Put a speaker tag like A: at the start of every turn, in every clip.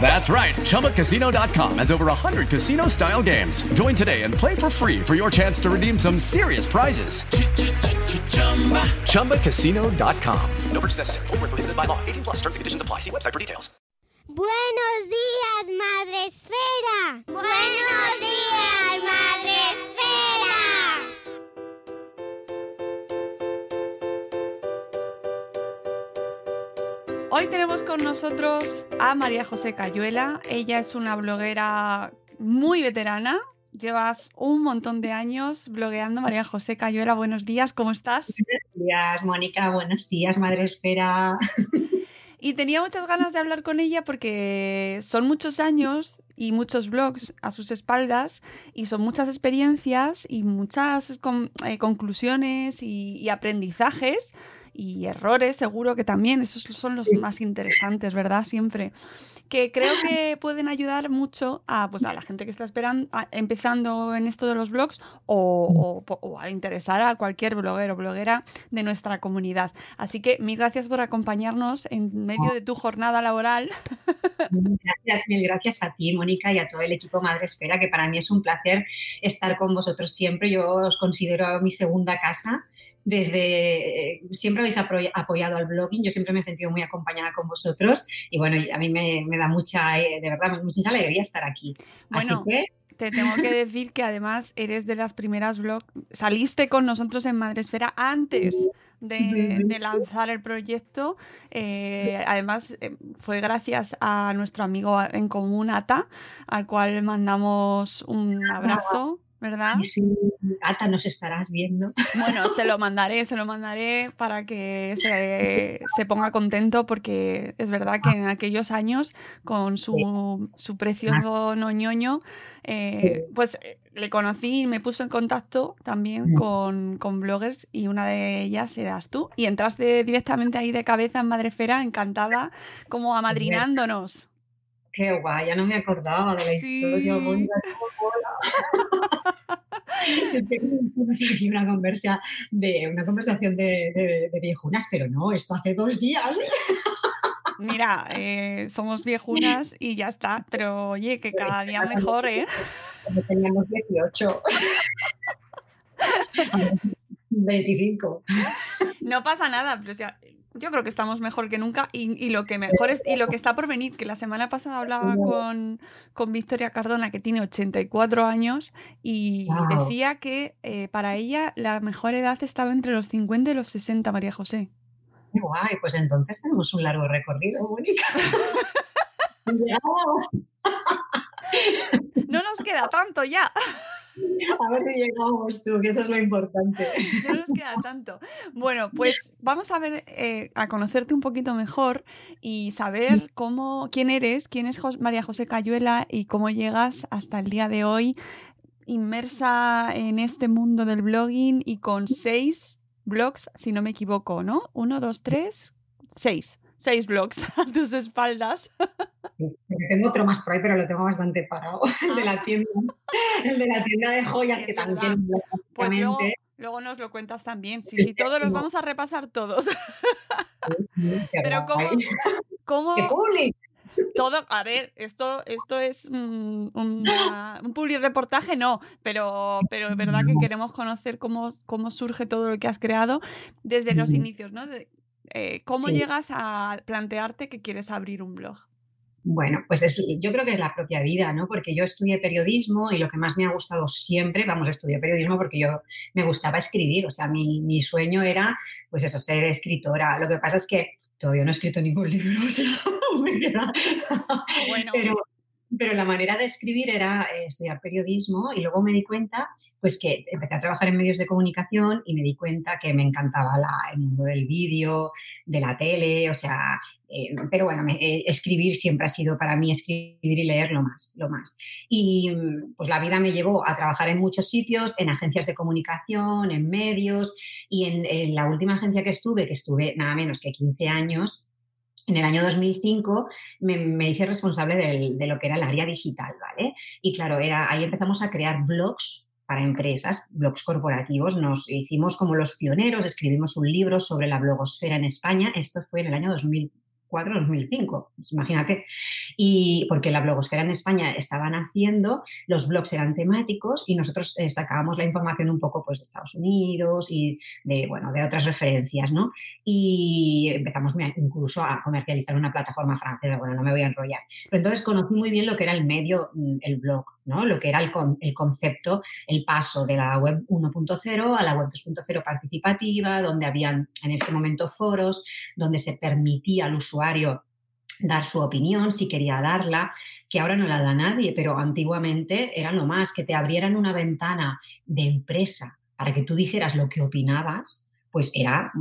A: That's right. ChumbaCasino.com has over 100 casino style games. Join today and play for free for your chance to redeem some serious prizes. ChumbaCasino.com.
B: No purchase necessary. Void were prohibited by law. 18 plus. Terms and conditions apply. See website for details.
C: Buenos días, Madre Esfera. Buenos días, Madre Esfera.
D: Hoy tenemos con nosotros a María José Cayuela. Ella es una bloguera muy veterana. Llevas un montón de años blogueando. María José Cayuela, buenos días, ¿cómo estás?
E: Buenos días, Mónica. Buenos días, Madre Esfera.
D: Y tenía muchas ganas de hablar con ella porque son muchos años y muchos blogs a sus espaldas y son muchas experiencias y muchas con- eh, conclusiones y, y aprendizajes y errores, seguro que también, esos son los más interesantes, ¿verdad? Siempre. Que creo que pueden ayudar mucho a, pues, a la gente que está esperando, a- empezando en esto de los blogs o, o a interesar a cualquier bloguero o bloguera de nuestra comunidad. Así que mil gracias por acompañarnos en medio de tu jornada laboral.
E: Gracias, mil gracias a ti, Mónica, y a todo el equipo Madre Esfera, que para mí es un placer estar con vosotros siempre. Yo os considero mi segunda casa. Desde eh, siempre habéis apoyado al blogging, yo siempre me he sentido muy acompañada con vosotros y bueno, a mí me, me da mucha, eh, de verdad, mucha alegría estar aquí.
D: Bueno,
E: Así que
D: Te tengo que decir que además eres de las primeras blog, saliste con nosotros en Madresfera antes de, lanzar el proyecto. Eh, además, fue gracias a nuestro amigo en común, Ata, al cual mandamos un abrazo, ¿verdad?
E: ay, sí, Ata, nos estarás viendo.
D: Bueno, se lo mandaré, se lo mandaré para que se, se ponga contento porque es verdad que en aquellos años con su, su precioso noñoño, eh, pues eh, le conocí y me puso en contacto también
E: Mm.
D: con, con bloggers y una de ellas eras tú. Y entraste directamente ahí de cabeza en Madrefera, encantada, como amadrinándonos.
E: Qué guay, ya no me acordaba de la
D: Sí.
E: historia, mola. Siempre aquí una conversa de una conversación de, de- de viejunas, pero no, esto hace dos días.
D: Mira, eh, somos viejunas y ya está, pero oye, que cada día mejor, ¿eh?
E: Cuando teníamos 18. 25.
D: No pasa nada, pero o sea, yo creo que estamos mejor que nunca y, y lo que mejor es y lo que está por venir, que la semana pasada hablaba con, con Victoria Cardona, que tiene 84 años, y decía que eh, para ella la mejor edad estaba entre los 50 y los 60, María José.
E: Qué guay, pues entonces tenemos un largo recorrido, Mónica.
D: No nos queda tanto ya,
E: A ver si llegamos tú, que eso es lo importante.
D: no nos queda tanto. Bueno, pues vamos a ver, eh, a conocerte un poquito mejor y saber cómo, quién eres, quién es Jos- María José Cayuela y cómo llegas hasta el día de hoy inmersa en este mundo del blogging y con seis blogs, si no me equivoco, ¿no? Uno, dos, tres, seis. Seis blogs a tus espaldas.
E: Tengo otro más por ahí, pero lo tengo bastante parado. El de la tienda, el de la tienda de joyas,
D: Es
E: que también
D: verdad.
E: un
D: Pues luego, luego nos lo cuentas también. Sí, sí, todos los vamos a repasar todos. Pero. ¿cómo, cómo todo, a ver, esto, esto es una- un public reportaje, no, pero, pero es verdad que queremos conocer cómo, cómo surge todo lo que has creado desde los inicios, ¿no? Eh, ¿Cómo
E: Sí.
D: llegas a plantearte que quieres abrir un blog?
E: Bueno, pues es, yo creo que es la propia vida, ¿no? Porque yo estudié periodismo y lo que más me ha gustado siempre, vamos, estudié periodismo porque yo me gustaba escribir, o sea, mi, mi sueño era, pues eso, ser escritora. Lo que pasa es que todavía no he escrito ningún libro, o sea, me queda...
D: Bueno.
E: Pero, pero la manera de escribir era eh, estudiar periodismo y luego me di cuenta, pues que empecé a trabajar en medios de comunicación y me di cuenta que me encantaba el mundo del vídeo, de la tele, o sea, eh, pero bueno, me- eh, escribir siempre ha sido para mí escribir y leer lo más, lo más. Y pues la vida me llevó a trabajar en muchos sitios, en agencias de comunicación, en medios y en, en la última agencia que estuve, que estuve nada menos que 15 años, en el año 2005 me, me hice responsable del- de lo que era el área digital, ¿vale? Y claro, era, ahí empezamos a crear blogs para empresas, blogs corporativos. Nos hicimos como los pioneros, escribimos un libro sobre la blogosfera en España. Esto fue en el año 2004-2005, pues imagínate. Y porque la blogosfera en España estaban haciendo, los blogs eran temáticos y nosotros eh, sacábamos la información un poco pues, de Estados Unidos y de, bueno, de otras referencias, ¿no? y empezamos incluso a comercializar una plataforma francesa, bueno, no me voy a enrollar. Pero entonces conocí muy bien lo que era el medio, mm, el blog, ¿no? Lo que era el, el concepto, el paso de la web 1.0 a la web 2.0 participativa, donde habían en ese momento foros, donde se permitía al usuario dar su opinión si quería darla, que ahora no la da nadie, pero antiguamente era lo más, que te abrieran una ventana de empresa para que tú dijeras lo que opinabas, pues era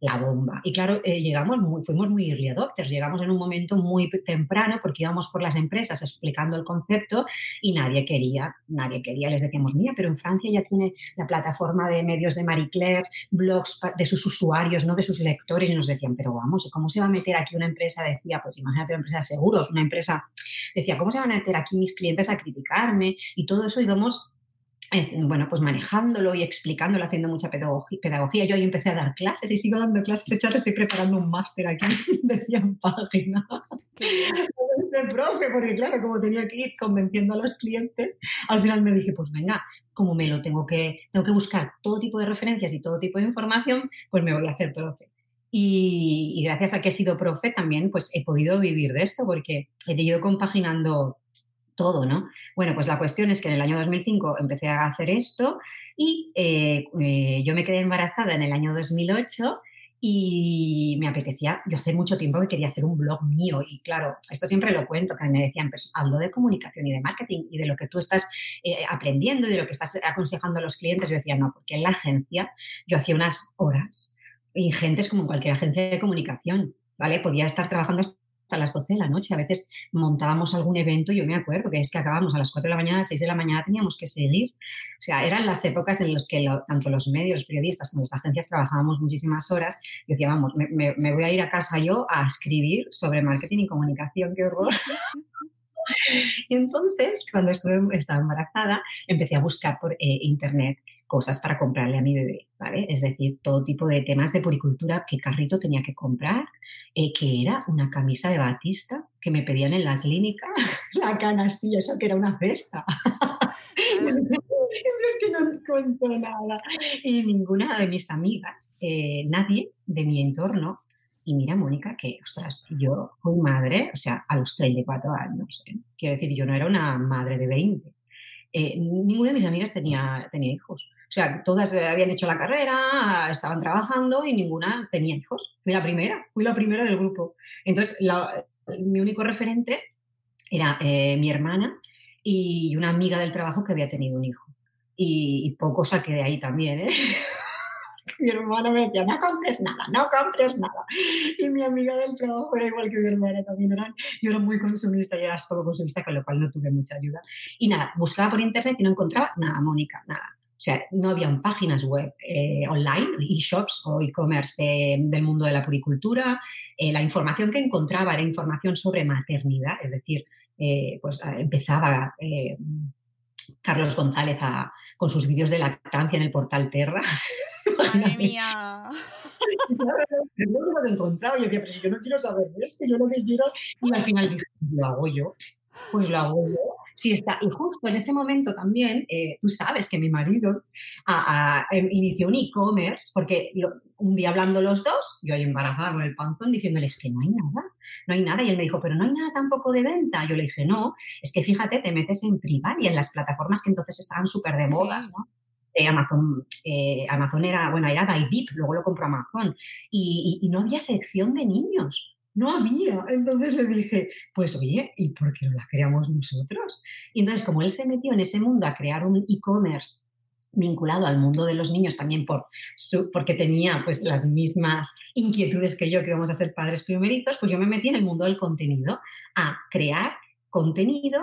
E: la bomba. Y claro, eh, llegamos muy, fuimos muy early adopters, llegamos en un momento muy temprano porque íbamos por las empresas explicando el concepto y nadie quería, nadie quería. Les decíamos, mira, pero en Francia ya tiene la plataforma de medios de Marie Claire, blogs de sus usuarios, no de sus lectores, y nos decían, pero vamos, ¿cómo se va a meter aquí una empresa? Decía, pues imagínate una empresa de seguros, una empresa, decía, ¿cómo se van a meter aquí mis clientes a criticarme? Y todo eso íbamos bueno, pues manejándolo y explicándolo, haciendo mucha pedagogía. Yo ahí empecé a dar clases y sigo dando clases. De hecho, ahora estoy preparando un máster aquí de 100 páginas de profe, porque claro, como tenía que ir convenciendo a los clientes, al final me dije, pues venga, como me lo tengo que, tengo que buscar todo tipo de referencias y todo tipo de información, pues me voy a hacer profe. Y, y gracias a que he sido profe también, pues he podido vivir de esto, porque he ido compaginando todo, ¿no? Bueno, pues la cuestión es que en el año 2005 empecé a hacer esto y eh, eh, yo me quedé embarazada en el año 2008 y me apetecía, yo hace mucho tiempo que quería hacer un blog mío y claro, esto siempre lo cuento, que me decían, pues hazlo de comunicación y de marketing y de lo que tú estás eh, aprendiendo y de lo que estás aconsejando a los clientes. Yo decía, no, porque en la agencia yo hacía unas horas ingentes como cualquier agencia de comunicación, ¿vale? Podía estar trabajando hasta las 12 de la noche. A veces montábamos algún evento, yo me acuerdo que es que acabábamos a las 4 de la mañana, a las 6 de la mañana teníamos que seguir. O sea, eran las épocas en las que lo- tanto los medios, los periodistas como las agencias trabajábamos muchísimas horas. Yo decía, vamos, me, me- me voy a ir a casa yo a escribir sobre marketing y comunicación, qué horror. Y entonces, cuando estuve, estaba embarazada, empecé a buscar por eh, internet cosas para comprarle a mi bebé, ¿vale? Es decir, todo tipo de temas de puricultura, qué carrito tenía que comprar, eh, que era una camisa de batista que me pedían en la clínica, la canastilla, eso que era una cesta. es que no encuentro nada. Y ninguna de mis amigas, eh, nadie de mi entorno, y mira, Mónica, que, ostras, yo fui madre, o sea, a los 34 años. ¿eh? Quiero decir, yo no era una madre de 20. Eh, ninguna de mis amigas tenía, tenía hijos. O sea, todas eh, habían hecho la carrera, estaban trabajando y ninguna tenía hijos. Fui la primera, fui la primera del grupo. Entonces, mi único referente era eh, mi hermana y una amiga del trabajo que había tenido un hijo. Y, poco saqué de ahí también, ¿eh? mi hermana me decía, no compres nada, no compres nada. Y mi amiga del trabajo era igual que mi hermana, también eran, yo era muy consumista y eras poco consumista, con lo cual no tuve mucha ayuda. Y nada, buscaba por internet y no encontraba nada, Mónica, nada. O sea, no habían páginas web eh, online, e-shops o e-commerce de- del mundo de la puricultura. Eh, la información que encontraba era información sobre maternidad, es decir, eh, pues ah, empezaba Carlos González a- con sus vídeos de lactancia en el portal Terra.
D: Madre mía.
E: Es lo que me encontraba. Yo decía, pero si yo no quiero saber de esto, yo lo que quiero. Y al final dije, lo hago yo. Pues lo hago yo. Sí está. Y justo en ese momento también, eh, tú sabes que mi marido a- a- em, inició un e-commerce, porque lo- un día hablando los dos, yo ahí embarazada con el panzón, diciéndoles que no hay nada, no hay nada. Y él me dijo, pero no hay nada tampoco de venta. Yo le dije, no, es que fíjate, te metes en Privar y en las plataformas que entonces estaban súper de moda,
D: Sí.
E: ¿no? Eh, Amazon, eh, Amazon era, bueno, era Bybit, luego lo compró Amazon, y, y- y no había sección de niños, no había. Entonces le dije, pues oye, ¿y por qué no la creamos nosotros? Y entonces, como él se metió en ese mundo a crear un e-commerce vinculado al mundo de los niños también por su- porque tenía pues las mismas inquietudes que yo que íbamos a ser padres primerizos, pues yo me metí en el mundo del contenido a crear contenido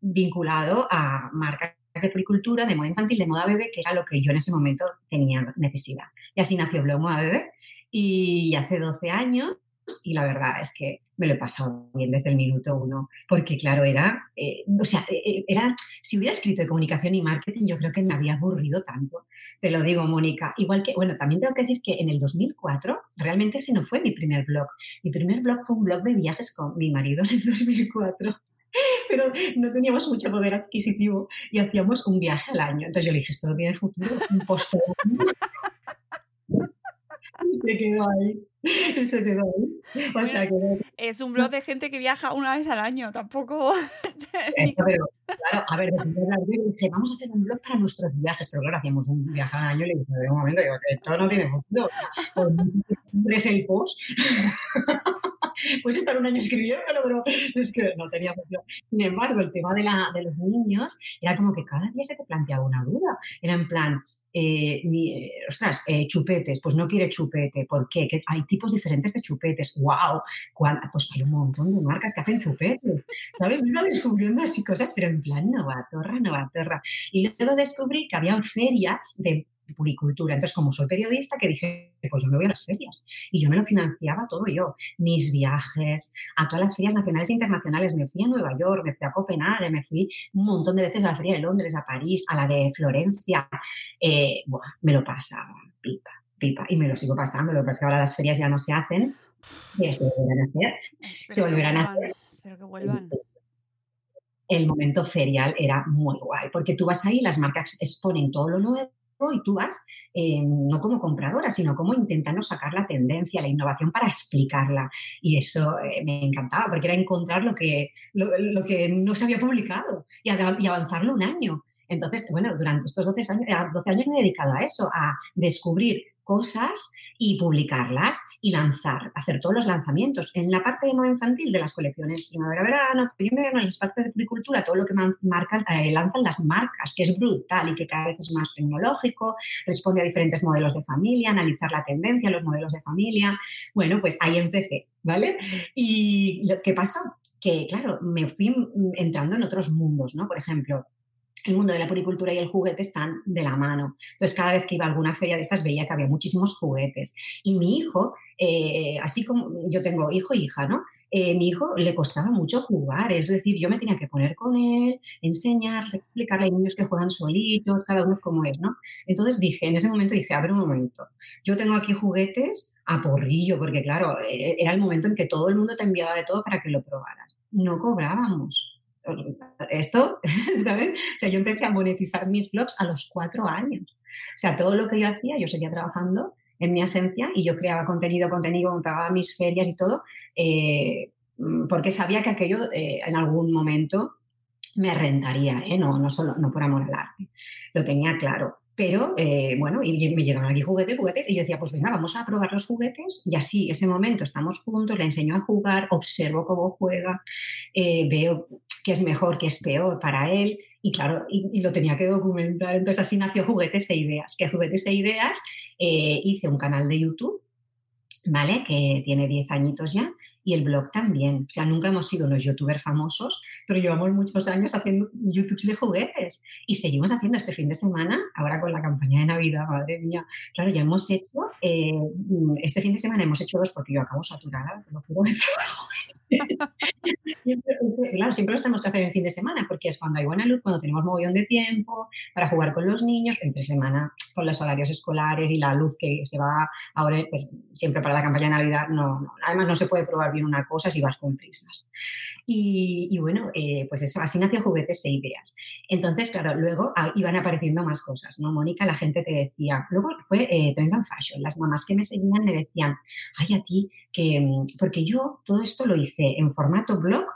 E: vinculado a marcas de puricultura, de moda infantil, de moda bebé, que era lo que yo en ese momento tenía necesidad. Y así nació Blog Moda Bebé y hace 12 años y la verdad es que me lo he pasado bien desde el minuto uno, porque claro, era, eh, o sea, eh, era, si hubiera escrito de comunicación y marketing, yo creo que me había aburrido tanto, te lo digo, Mónica. Igual que, bueno, también tengo que decir que en el 2004 realmente ese no fue mi primer blog. Mi primer blog fue un blog de viajes con mi marido en el 2004 pero no teníamos mucho poder adquisitivo y hacíamos un viaje al año. Entonces yo le dije, esto no tiene futuro, un postre. Se quedó ahí. Se quedó ahí. O sea que
D: Es un blog de gente que viaja una vez al año, tampoco.
E: Pero, claro, a ver, dije, vamos a hacer un blog para nuestros viajes, pero claro, hacíamos un viaje al año y le dije, un momento, digo, que esto no tiene futuro. Es el post. Puedes estar un año escribiéndolo, pero es que no tenía futuro. Sin embargo, el tema de, la, de los niños era como que cada día se te planteaba una duda. Era en plan, eh, eh, ostras, eh, chupetes, pues no quiere chupete. ¿Por qué? Que hay tipos diferentes de chupetes. ¡Wow! Pues hay un montón de marcas que hacen chupetes. ¿Sabes? Iba descubriendo así cosas, pero en plan novatorra, novatorra. Y luego descubrí que había ferias de puricultura. Entonces, como soy periodista, que dije, pues yo me voy a las ferias. Y yo me lo financiaba todo yo. Mis viajes, a todas las ferias nacionales e internacionales. Me fui a Nueva York, me fui a Copenhague, me fui un montón de veces a la feria de Londres, a París, a la de Florencia. Eh, buah, me lo pasaba, pipa, pipa. Y me lo sigo pasando. Lo que pasa es que ahora las ferias ya no se hacen. Se volverán a hacer.
D: Espero
E: Se
D: que
E: volverán a
D: vuelvan,
E: hacer.
D: Espero que vuelvan.
E: el momento ferial era muy guay, porque tú vas ahí, las marcas exponen todo lo nuevo y tú vas eh, no como compradora, sino como intentando sacar la tendencia, la innovación para explicarla. Y eso eh, me encantaba, porque era encontrar lo que, lo, que no se había publicado y, y avanzarlo un año. Entonces, bueno, durante estos 12 años, a 12 años me he dedicado a eso, a descubrir cosas y publicarlas y lanzar, hacer todos los lanzamientos. En la parte de moda infantil de las colecciones primavera-verano, primero en las partes de puricultura, todo lo que marcan, eh, lanzan las marcas, que es brutal y que cada vez es más tecnológico, responde a diferentes modelos de familia, analizar la tendencia, los modelos de familia. Bueno, pues ahí empecé, ¿vale? Y lo que pasó, que claro, me fui mm, entrando en otros mundos, ¿no? Por ejemplo, el mundo de la puricultura y el juguete están de la mano. Entonces, cada vez que iba a alguna feria de estas veía que había muchísimos juguetes. Y mi hijo, eh, así como yo tengo hijo e hija, ¿no? Eh, mi hijo le costaba mucho jugar, es decir, yo me tenía que poner con él, enseñarle, explicarle, hay niños que juegan solitos, cada uno como es, ¿no? Entonces dije, en ese momento dije, a ver un momento, yo tengo aquí juguetes a porrillo, porque claro, eh, era el momento en que todo el mundo te enviaba de todo para que lo probaras. No cobrábamos. Esto, ¿sabes? O sea, yo empecé a monetizar mis blogs a los cuatro años. O sea, todo lo que yo hacía, yo seguía trabajando en mi agencia y yo creaba contenido, contenido, me pagaba mis ferias y todo, eh, mm, porque sabía que aquello eh, en algún momento me rentaría, ¿eh? no, no solo no por amor al arte, lo tenía claro. Pero eh, bueno, y me llegaban aquí juguetes, juguetes, y yo decía, pues venga, vamos a probar los juguetes, y así, ese momento estamos juntos, le enseño a jugar, observo cómo juega, eh, veo qué es mejor, qué es peor para él, y claro, y, y, lo tenía que documentar. Entonces así nació Juguetes e Ideas, que Juguetes e Ideas eh, hice un canal de YouTube, ¿vale? Que tiene 10 añitos ya, y el blog también. O sea, nunca hemos sido los youtubers famosos, pero llevamos muchos años haciendo YouTubes de juguetes y seguimos haciendo este fin de semana, ahora con la campaña de Navidad, madre mía. Claro, ya hemos hecho, eh, este fin de semana hemos hecho dos porque yo acabo saturada, lo juro. claro, siempre lo tenemos que hacer en fin de semana porque es cuando hay buena luz, cuando tenemos mogollón de tiempo para jugar con los niños, entre semana con los horarios escolares y la luz que se va ahora, pues siempre para la campaña de Navidad, no, no. además no se puede probar bien una cosa si vas con prisas. Y, y bueno, eh, pues eso, así nació Juguetes e Ideas. Entonces, claro, luego ah, iban apareciendo más cosas, ¿no? Mónica, la gente te decía, luego fue eh, Trends and Fashion, las mamás que me seguían me decían, ay, a ti, que, mm, porque yo todo esto lo hice en formato blog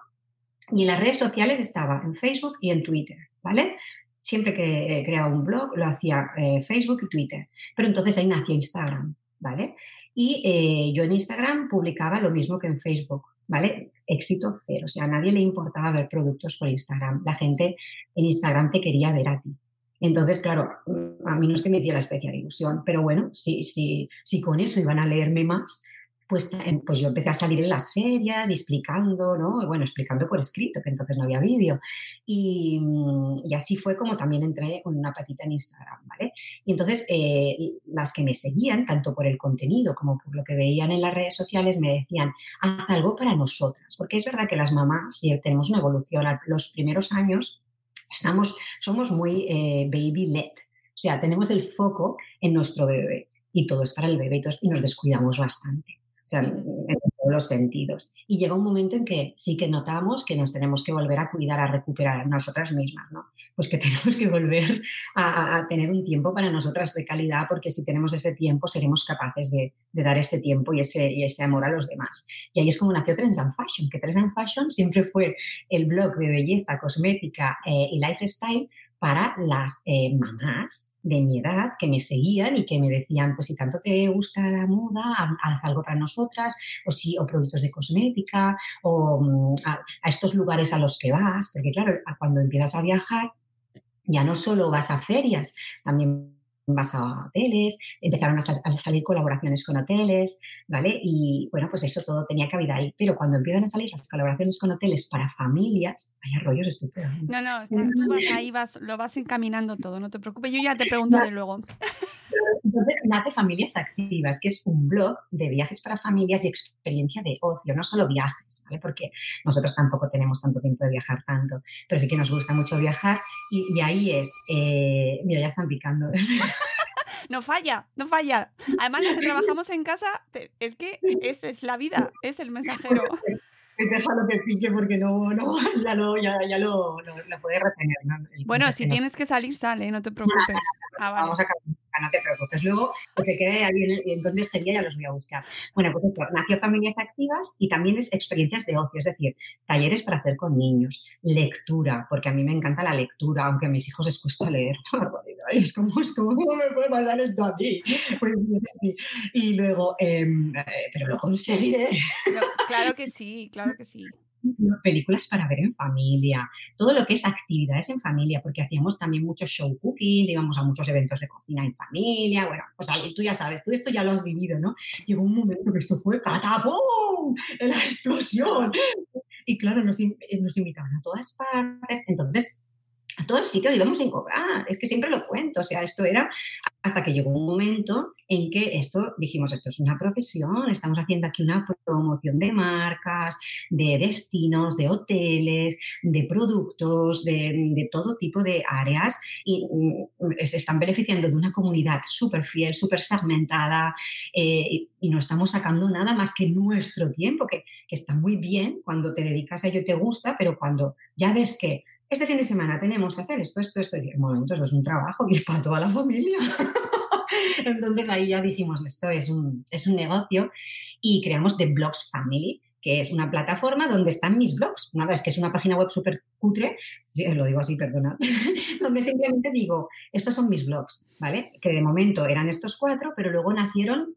E: y en las redes sociales estaba en Facebook y en Twitter, ¿vale? Siempre que creaba un blog lo hacía eh, Facebook y Twitter, pero entonces ahí nació Instagram, ¿vale? Y eh, yo en Instagram publicaba lo mismo que en Facebook, ¿vale? Éxito cero, o sea, a nadie le importaba ver productos por Instagram. La gente en Instagram te quería ver a ti. Entonces, claro, a mí no es que me hiciera especial ilusión, pero bueno, si, si, si con eso iban a leerme más, pues, em, pues yo empecé a salir en las ferias y explicando, ¿no? Bueno, explicando por escrito, que entonces no había vídeo. Y, mm, y así fue como también entré con una patita en Instagram, ¿vale? Y entonces eh, las que me seguían, tanto por el contenido como por lo que veían en las redes sociales, me decían, haz algo para nosotras. Porque es verdad que las mamás si tenemos una evolución. Los primeros años estamos, somos muy eh, baby-led. O sea, tenemos el foco en nuestro bebé y todo es para el bebé y y nos descuidamos bastante. O sea, en todos los sentidos. Y llega un momento en que sí que notamos que nos tenemos que volver a cuidar, a recuperar nosotras mismas, ¿no? Pues que tenemos que volver a, tener un tiempo para nosotras de calidad, porque si tenemos ese tiempo seremos capaces de, de dar ese tiempo y ese, y ese amor a los demás. Y ahí es como nació Trends and Fashion, que Trends and Fashion siempre fue el blog de belleza, cosmética eh, y lifestyle para las eh, mamás de mi edad que me seguían y que me decían, pues si tanto te gusta la moda, ha- haz algo para nosotras, o si, o productos de cosmética, o mm, a, a estos lugares a los que vas, porque claro, cuando empiezas a viajar, ya no solo vas a ferias, también vas a hoteles, empezaron a, sal- a salir colaboraciones con hoteles, ¿vale? Y bueno, pues eso todo tenía cabida ahí. Pero cuando empiezan a salir las colaboraciones con hoteles para familias, vaya rollos estúpidos.
D: No, no, está- tú vas ahí, vas, lo vas encaminando todo, no te preocupes. Yo ya te preguntaré luego.
E: Entonces nace Familias Activas, que es un blog de viajes para familias y experiencia de ocio, no solo viajes, ¿vale? Porque nosotros tampoco tenemos tanto tiempo de viajar tanto, pero sí que nos gusta mucho viajar y, y ahí es, eh, mira, ya están picando.
D: No falla, no falla. Además, los que trabajamos en casa, es que es, es la vida, es el mensajero.
E: Pues déjalo que pique porque no, no, ya lo, ya, ya lo, lo, lo puede retener. ¿no?
D: Bueno, si tienes que salir, sale, no te preocupes. Ah, vale.
E: Vamos a cambiar, no te preocupes. Luego, que se quede ahí en, el- en consejería, ya los voy a buscar. Bueno, pues esto, nació Familias Activas y también es experiencias de ocio, es decir, talleres para hacer con niños, lectura, porque a mí me encanta la lectura, aunque a mis hijos les cuesta leer. es como, es como, ¿cómo me puede pasar esto a mí? Pues sí. Y luego, em, eh, pero lo conseguiré.
D: Claro que sí, claro que sí.
E: Películas para ver en familia, todo lo que es actividades en familia, porque hacíamos también muchos show cooking, íbamos a muchos eventos de cocina en familia, bueno, pues ahí tú ya sabes, tú esto ya lo has vivido, ¿no? Llegó un momento que esto fue catapum, la explosión. Y claro, nos, nos invitaban a todas partes, entonces a todos sitios íbamos sin cobrar, es que siempre lo cuento, o sea, esto era hasta que llegó un momento en que esto, dijimos, esto es una profesión, estamos haciendo aquí una promoción de marcas, de destinos, de hoteles, de productos, de, todo tipo de áreas y mm, se están beneficiando de una comunidad súper fiel, súper segmentada eh, y, y no estamos sacando nada más que nuestro tiempo, que, que está muy bien cuando te dedicas a ello y te gusta, pero cuando ya ves que este fin de semana tenemos que hacer esto, esto, esto, y en momento eso es un trabajo que es para toda la familia. Entonces ahí ya dijimos, esto es un, es un negocio y creamos The Blogs Family, que es una plataforma donde están mis blogs. Nada, es que es una página web súper cutre, lo digo así, perdona, donde simplemente digo, estos son mis blogs, ¿vale? Que de momento eran estos cuatro, pero luego nacieron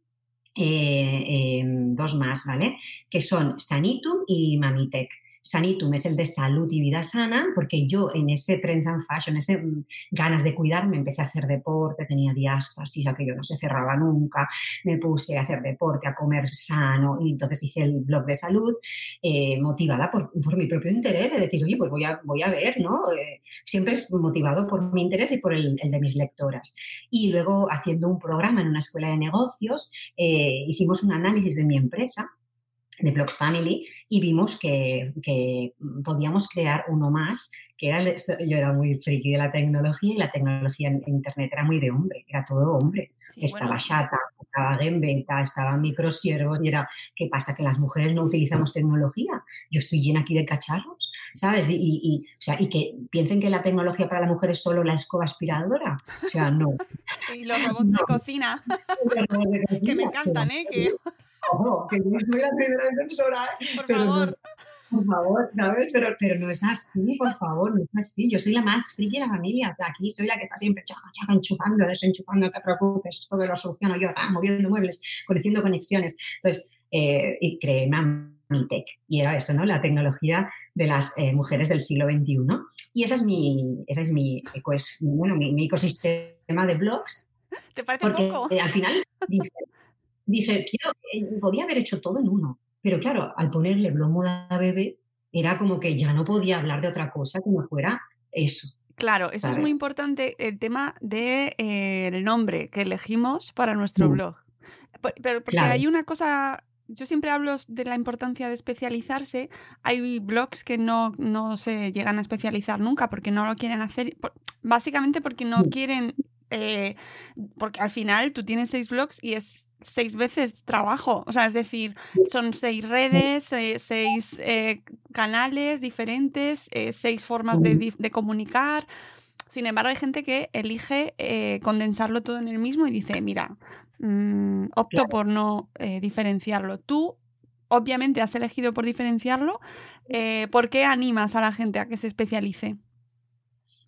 E: eh, eh, dos más, ¿vale? Que son Sanitum y Mamitech. Sanitum es el de salud y vida sana, porque yo en ese Trends and Fashion, ese mm, ganas de cuidarme, empecé a hacer deporte, tenía diástasis, aquello no se cerraba nunca, me puse a hacer deporte, a comer sano, y entonces hice el blog de salud, eh, motivada por, mi propio interés, de decir, oye, pues voy a, voy a ver, ¿no? Eh, siempre es motivado por mi interés y por el, el de mis lectoras. Y luego, haciendo un programa en una escuela de negocios, eh, hicimos un análisis de mi empresa, de Blogs Family, y vimos que, que podíamos crear uno más, que era, el- yo era muy friki de la tecnología y la tecnología en Internet era muy de hombre, era todo hombre.
D: Sí,
E: estaba
D: bueno,
E: Shata, estaba Genbeta, estaba Microsiervos, y era, ¿qué pasa? Que las mujeres no utilizamos tecnología. Yo estoy llena aquí de cacharros. ¿sabes? Y, y- y, o sea, y que piensen que la tecnología para la mujer es solo la escoba aspiradora. O sea, no.
D: Y los robots de cocina, que me encantan, ¿eh? Que,
E: Ojo, que yo soy la primera defensora, ¿eh?
D: por
E: Pero no,
D: favor.
E: por favor, ¿sabes? Pero, pero no es así, por favor, no es así. Yo soy la más friki de la familia. O sea, aquí soy la que está siempre chaca, chaca, enchufando, desenchufando, no te preocupes, esto lo soluciono yo, ah, moviendo muebles, conociendo conexiones. Entonces, eh, y creé Mamitech. Y era eso, ¿no? La tecnología de las eh, mujeres del siglo XXI. Y esa es mi, esa es mi, ecos- bueno, mi, mi ecosistema de blogs
D: ¿Te parece
E: porque
D: poco?
E: eh, al final dije, quiero, eh, podía haber hecho todo en uno, pero claro, al ponerle blog moda bebé, era como que ya no podía hablar de otra cosa que no fuera eso.
D: Claro, eso es muy importante, el tema del nombre que elegimos para nuestro
E: Mm.
D: blog. Pero porque
E: Claro.
D: hay una cosa, yo siempre hablo de la importancia de especializarse. Hay blogs que no, no se llegan a especializar nunca porque no lo quieren hacer, básicamente porque no
E: Mm.
D: quieren, eh, porque al final tú tienes seis blogs y es seis veces trabajo. O sea, es decir, son seis redes, eh, seis eh, canales diferentes, eh, seis formas de, comunicar. Sin embargo, hay gente que elige condensarlo todo en el mismo y dice, mira, mm, opto por no diferenciarlo. Tú, obviamente, has elegido por diferenciarlo. ¿Por qué animas a la gente a que se especialice?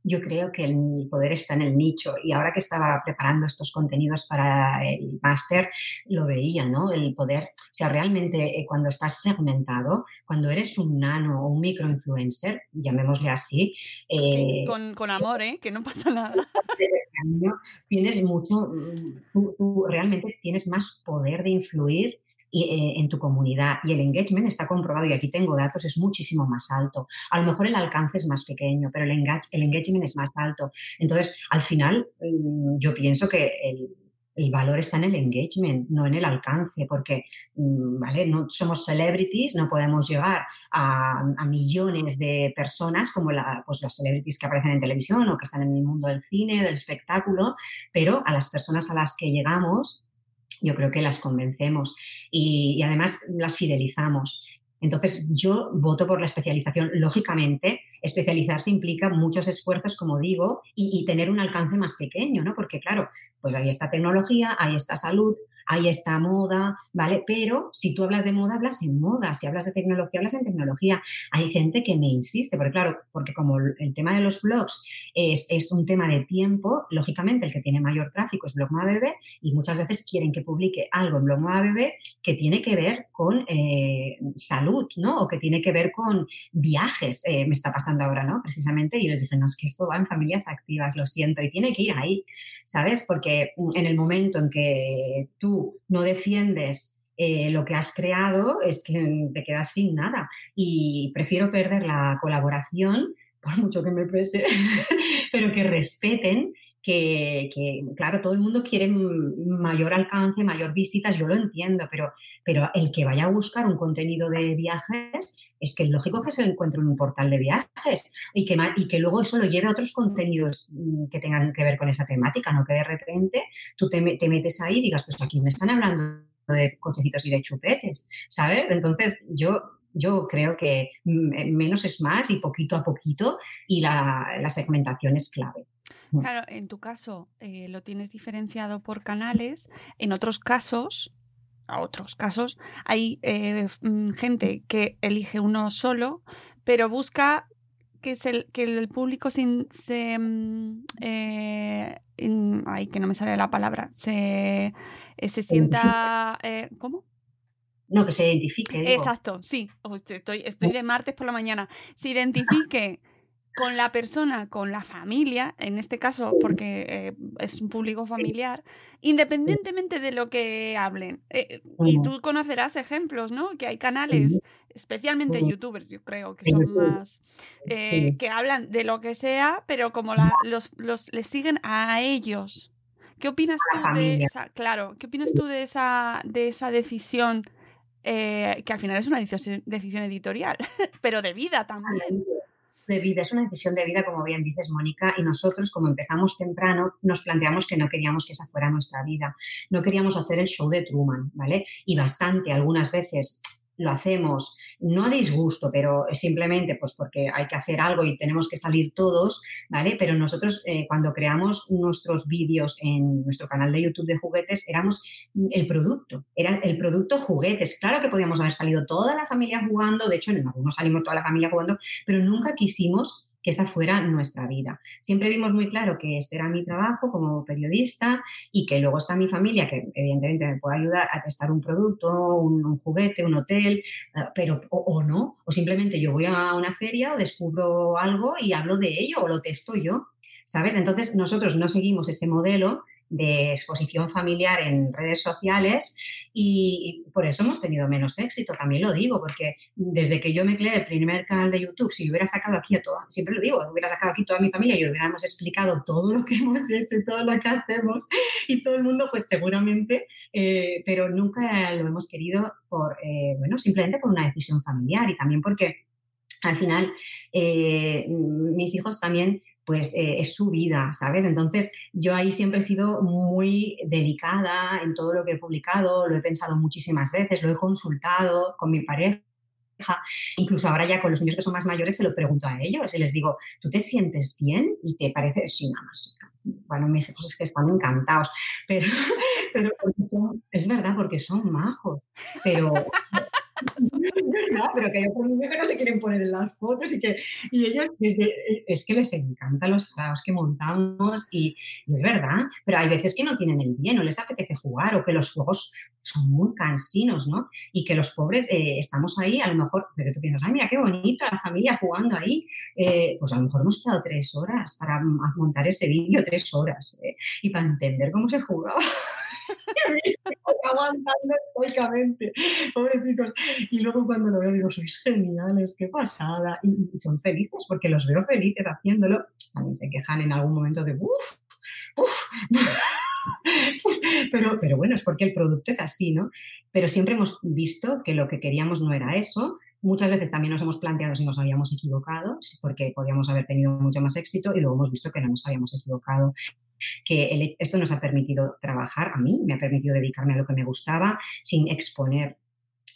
E: Yo creo que el poder está en el nicho y ahora que estaba preparando estos contenidos para el máster, lo veía, ¿no? El poder, o sea, realmente eh, cuando estás segmentado, cuando eres un nano o un microinfluencer, llamémosle así,
D: Sí,
E: eh,
D: con, con amor, ¿eh? Que no pasa nada.
E: tienes mucho, mm, tú, tú realmente tienes más poder de influir y, eh, en tu comunidad y el engagement está comprobado y aquí tengo datos, es muchísimo más alto. A lo mejor el alcance es más pequeño, pero el, engage- el engagement es más alto. Entonces, al final, mm, yo pienso que el, el valor está en el engagement, no en el alcance, porque, mm, ¿vale? No somos celebrities, no podemos llegar a, a millones de personas como la- pues las celebrities que aparecen en televisión o que están en el mundo del cine, del espectáculo, pero a las personas a las que llegamos, yo creo que las convencemos y, además las fidelizamos. Entonces, yo voto por la especialización. Lógicamente, especializarse implica muchos esfuerzos, como digo, y, y tener un alcance más pequeño, ¿no? Porque, claro, pues ahí está tecnología, ahí está salud, ahí está moda, ¿vale? Pero si tú hablas de moda, hablas en moda, si hablas de tecnología, hablas en tecnología. Hay gente que me insiste, porque claro, porque como el tema de los blogs es, un tema de tiempo, lógicamente el que tiene mayor tráfico es Blog Bebé y muchas veces quieren que publique algo en Blog Bebé que tiene que ver con eh, salud, ¿no? O que tiene que ver con viajes. Eh, me está pasando ahora, ¿no? Precisamente, y les dije, no, es que esto va en familias activas, lo siento, y tiene que ir ahí, ¿sabes? Porque mm, en el momento en que tú no defiendes eh, lo que has creado, es que te quedas sin nada. Y prefiero perder la colaboración, por mucho que me pese, pero que respeten que, claro, todo el mundo quiere mayor alcance, mayor visitas, yo lo entiendo, pero, pero el que vaya a buscar un contenido de viajes, es que lógico que se lo encuentre en un portal de viajes y que, y que luego eso lo lleve a otros contenidos mm, que tengan que ver con esa temática, no que de repente tú te, me- te metes ahí y digas, pues aquí me están hablando de cochecitos y de chupetes, ¿sabes? Entonces yo, yo creo que mm, menos es más y poquito a poquito y la segmentación es clave.
D: Claro, en tu caso eh, lo tienes diferenciado por canales, en otros casos, a otros casos, hay eh, mm, gente que elige uno solo, pero busca que, se, que el público se, se mm, eh, in- ay, que no me sale la palabra, se, se sienta, ¿cómo?
E: No, que se identifique. digo.
D: Exacto, sí. Estoy, estoy de martes por la mañana. Se identifique con la persona, con la familia, en este caso, porque eh, es un público familiar, independientemente de lo que hablen. Eh, y tú conocerás ejemplos, ¿no? Que hay canales, especialmente youtubers, yo creo, que son más, eh, que hablan de lo que sea, pero como la- los, los les siguen a ellos. ¿Qué opinas tú de esa, claro, qué opinas tú de esa, de esa decisión que al final es una decisión editorial, pero de vida también.
E: De vida, es una decisión de vida, como bien dices, Mónica, y nosotros, como empezamos temprano, nos planteamos que no queríamos que esa fuera nuestra vida. No queríamos hacer el show de Truman, ¿vale? Y bastante, algunas veces lo hacemos no a disgusto, pero simplemente pues porque hay que hacer algo y tenemos que salir todos, ¿vale? Pero nosotros eh, cuando creamos nuestros vídeos en nuestro canal de YouTube de juguetes éramos el producto, era el producto juguetes. Claro que podíamos haber salido toda la familia jugando, de hecho en algunos salimos toda la familia jugando, pero nunca quisimos que esa fuera nuestra vida. Siempre vimos muy claro que este era mi trabajo como periodista y que luego está mi familia, que evidentemente me puede ayudar a testar un producto, un, juguete, un hotel, eh, pero o, o, no, o simplemente yo voy a una feria o descubro algo y hablo de ello o lo testo yo, ¿sabes? Entonces nosotros no seguimos ese modelo de exposición familiar en redes sociales y, por eso hemos tenido menos éxito, también lo digo, porque desde que yo me creé el primer canal de YouTube, si yo hubiera sacado aquí a toda, siempre lo digo, hubiera sacado aquí toda mi familia y hubiéramos explicado todo lo que hemos hecho y todo lo que hacemos y todo el mundo, pues seguramente, eh, pero nunca lo hemos querido por, eh, bueno, simplemente por una decisión familiar y también porque al final eh, mis hijos también pues eh, es su vida, ¿sabes? Entonces yo ahí siempre he sido muy delicada en todo lo que he publicado, lo he pensado muchísimas veces, lo he consultado con mi pareja. Incluso ahora ya con los niños que son más mayores se lo pregunto a ellos y les digo, ¿tú te sientes bien? Y te parece, sí, nada más. Bueno, mis hijos es que están encantados, pero, es verdad, porque son majos, pero pero que hay otros niños que no se quieren poner en las fotos y que y ellos es que les encantan los sábados que montamos y, es verdad, pero hay veces que no tienen el día, no les apetece jugar o que los juegos son muy cansinos, ¿no? Y que los pobres eh, estamos ahí, a lo mejor, pero tú piensas, ay, mira qué bonito la familia jugando ahí, eh, pues a lo mejor hemos estado tres horas para montar ese vídeo, tres horas, eh, y para entender cómo se jugaba. aguantando estoicamente, pobrecitos. Y luego cuando lo veo digo, sois geniales, qué pasada. Y, son felices porque los veo felices haciéndolo. También se quejan en algún momento de, uff, uff. pero, pero bueno, es porque el producto es así, ¿no? Pero siempre hemos visto que lo que queríamos no era eso. Muchas veces también nos hemos planteado si nos habíamos equivocado, porque podíamos haber tenido mucho más éxito y luego hemos visto que no nos habíamos equivocado que esto nos ha permitido trabajar a mí, me ha permitido dedicarme a lo que me gustaba sin exponer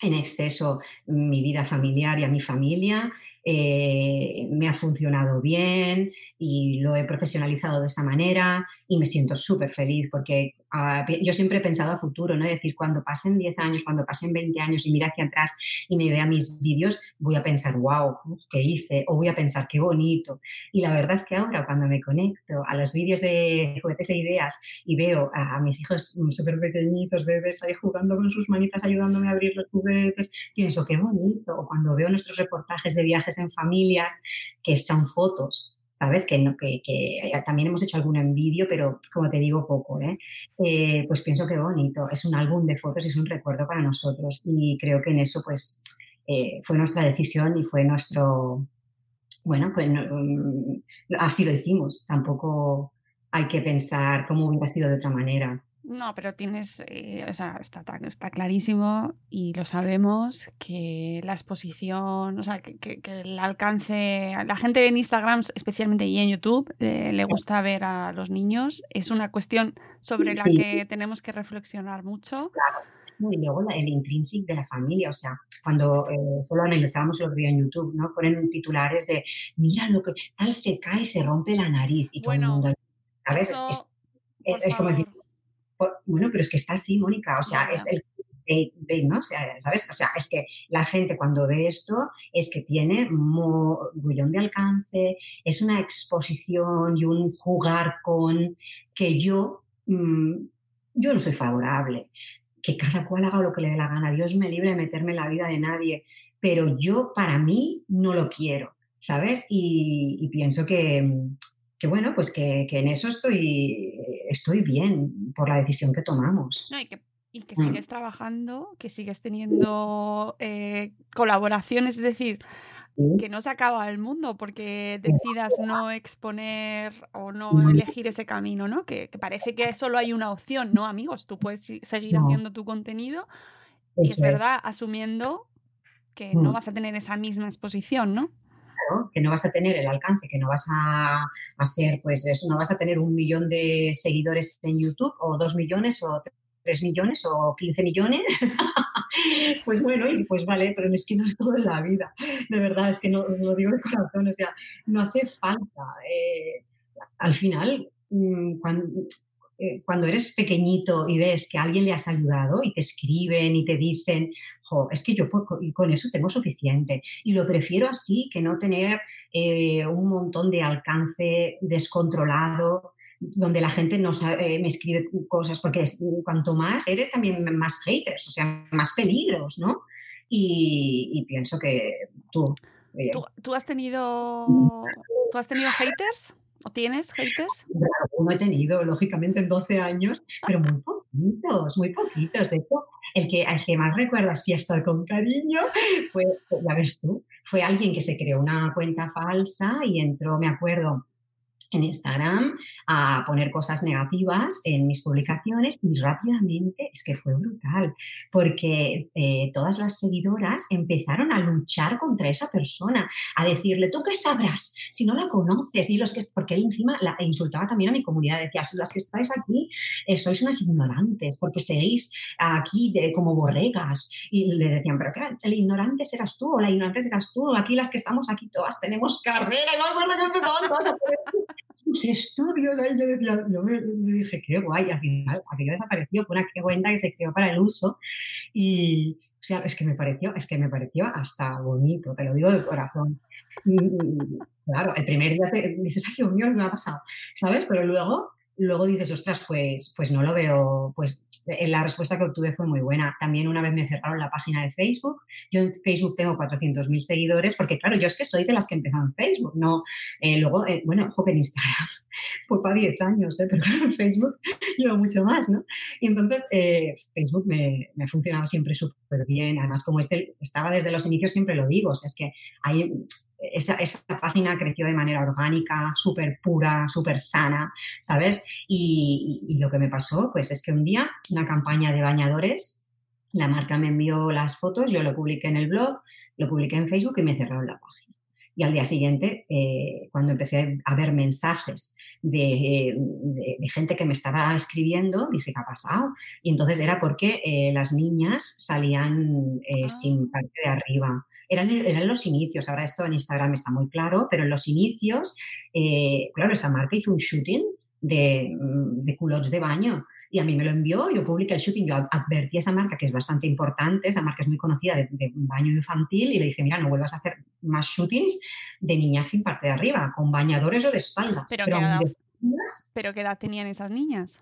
E: en exceso mi vida familiar y a mi familia. Eh, me ha funcionado bien y lo he profesionalizado de esa manera y me siento súper feliz porque uh, yo siempre he pensado a futuro, ¿no? Es decir, cuando pasen 10 años, cuando pasen 20 años y mira hacia atrás y me vea mis vídeos, voy a pensar, wow, ¿qué hice? O voy a pensar, qué bonito. Y la verdad es que ahora cuando me conecto a los vídeos de juguetes e ideas y veo a, a mis hijos súper pequeñitos, bebés ahí jugando con sus manitas, ayudándome a abrir los juguetes, pienso, qué bonito. O cuando veo nuestros reportajes de viajes en familias, que son fotos, ¿sabes? Que, no, que, que, también hemos hecho algún en vídeo, pero como te digo, poco, ¿eh? ¿eh? Pues pienso que bonito, es un álbum de fotos y es un recuerdo para nosotros y creo que en eso pues eh, fue nuestra decisión y fue nuestro, bueno, pues um, así lo hicimos, tampoco hay que pensar cómo hubiera sido de otra manera.
D: No, pero tienes, eh, o sea, está, está, clarísimo y lo sabemos que la exposición, o sea, que, que, que, el alcance, la gente en Instagram, especialmente y en YouTube, eh, le gusta ver a los niños. Es una cuestión sobre la sí. que tenemos que reflexionar mucho.
E: Claro. Y luego el intrínseco de la familia, o sea, cuando eh, lo analizábamos el día en YouTube, ¿no? Ponen titulares de, mira lo que tal se cae se rompe la nariz y
D: bueno,
E: todo el mundo, ¿sabes?
D: Eso,
E: es, es, es como decir, bueno, pero es que está así, Mónica, o sea, es el ¿no? O sea, ¿sabes? O sea, es que la gente cuando ve esto es que tiene mogollón de alcance, es una exposición y un jugar con que yo, mmm, yo no soy favorable. Que cada cual haga lo que le dé la gana. Dios me libre de meterme en la vida de nadie. Pero yo, para mí, no lo quiero, ¿sabes? Y, y pienso que, que bueno, pues que, que, en eso estoy, estoy bien por la decisión que tomamos.
D: No, y que, y que mm. sigues trabajando, que sigues teniendo sí. eh, colaboraciones, es decir, sí. que no se acaba el mundo porque decidas no exponer o no mm. elegir ese camino, ¿no? Que, que, parece que solo hay una opción, ¿no, amigos? Tú puedes seguir no. haciendo tu contenido y es verdad, asumiendo que mm. no vas a tener esa misma exposición, ¿no?
E: Que no vas a tener el alcance, que no vas a, a, ser, pues eso, no vas a tener un millón de seguidores en YouTube o dos millones o tres millones o quince millones, Pues bueno, y pues vale, pero es que no es todo en la vida. De verdad, es que no lo digo de corazón, o sea, no hace falta. eh, al final, mm, cuando, eh, cuando eres pequeñito y ves que a alguien le has ayudado y te escriben y te dicen, jo, es que yo con eso tengo suficiente y lo prefiero así que no tener eh, un montón de alcance descontrolado donde la gente no sabe, eh, me escribe cosas, porque cuanto más eres también más haters, o sea, más peligros, ¿no? Y, y pienso que tú, oye,
D: ¿Tú, tú has tenido tú has tenido haters? ¿O tienes haters?
E: No he tenido, lógicamente, en 12 años, pero muy poquitos, muy poquitos. De hecho, el que, el que más recuerdo así estar con cariño fue, ya ves tú, fue alguien que se creó una cuenta falsa y entró, me acuerdo, en Instagram a poner cosas negativas en mis publicaciones y rápidamente es que fue brutal porque eh, todas las seguidoras empezaron a luchar contra esa persona, a decirle, ¿tú qué sabrás? Si no la conoces, y los que, porque él encima la insultaba también a mi comunidad, decía, las que estáis aquí eh, sois unas ignorantes porque seguís aquí como borregas y le decían, pero ¿qué? ¿El ignorante serás tú o la ignorante serás tú? Aquí las que estamos aquí todas tenemos carrera y todas a sus estudios. Yo yo dije, qué guay, al final aquello desapareció, fue una cuenta que se creó para el uso y, o sea, es que me pareció, es que me pareció hasta bonito, te lo digo de corazón. Y, claro, el primer día te dices, ay, Dios mío, ¿qué me ha pasado? ¿Sabes? Pero luego, luego dices, ostras, pues, pues no lo veo, pues eh, la respuesta que obtuve fue muy buena. También una vez me cerraron la página de Facebook. Yo en Facebook tengo 400.000 seguidores, porque claro, yo es que soy de las que empezó en Facebook, no, eh, luego, eh, bueno, ojo en Instagram fue para 10 años, ¿eh? pero en Facebook llevo mucho más, ¿no? Y entonces Facebook me, me ha siempre súper bien, además como este estaba desde los inicios, siempre lo digo, o sea, es que hay esa, esa, página creció de manera orgánica, súper pura, súper sana, ¿sabes? Y, y, y, lo que me pasó, pues es que un día una campaña de bañadores, la marca me envió las fotos, yo lo publiqué en el blog, lo publiqué en Facebook y me cerraron la página. Y al día siguiente, eh, cuando empecé a ver mensajes de, de, de, gente que me estaba escribiendo, dije, ¿qué ha pasado? Y entonces era porque eh, las niñas salían eh, ah. sin parte de arriba eran, eran, los inicios, ahora esto en Instagram está muy claro, pero en los inicios, eh, claro, esa marca hizo un shooting de, de, culottes de baño y a mí me lo envió, yo publiqué el shooting, yo advertí a esa marca que es bastante importante, esa marca es muy conocida de, de baño infantil y le dije, mira, no vuelvas a hacer más shootings de niñas sin parte de arriba, con bañadores o de espaldas.
D: Pero, pero, ¿qué, edad, niñas, ¿pero qué edad tenían esas niñas?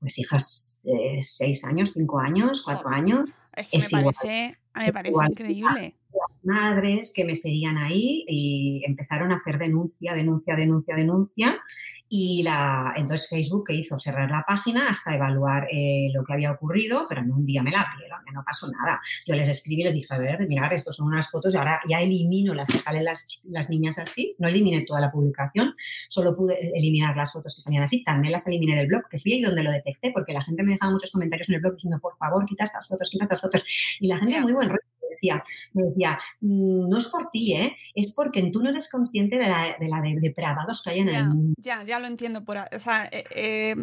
E: Pues hijas, eh, seis años, cinco años, cuatro años.
D: Es que es me, parece, me parece igual. increíble.
E: Madres que me seguían ahí y empezaron a hacer denuncia, denuncia, denuncia, denuncia. Y la, entonces Facebook que hizo cerrar la página hasta evaluar eh, lo que había ocurrido, pero en un día me la abrieron, no pasó nada. Yo les escribí y les dije, a ver, mirad, estos son unas fotos y ahora ya elimino las que salen las, las niñas así, no eliminé toda la publicación, solo pude eliminar las fotos que salían así, también las eliminé del blog, que fui ahí donde lo detecté, porque la gente me dejaba muchos comentarios en el blog diciendo, por favor, quita estas fotos, quita estas fotos. Y la gente muy buen rollo decía, me decía, no es por ti, ¿eh? es porque tú no eres consciente de la, de, la de depravados que hay en
D: ya,
E: el mundo.
D: Ya, ya lo entiendo. Por, o sea, eh, eh,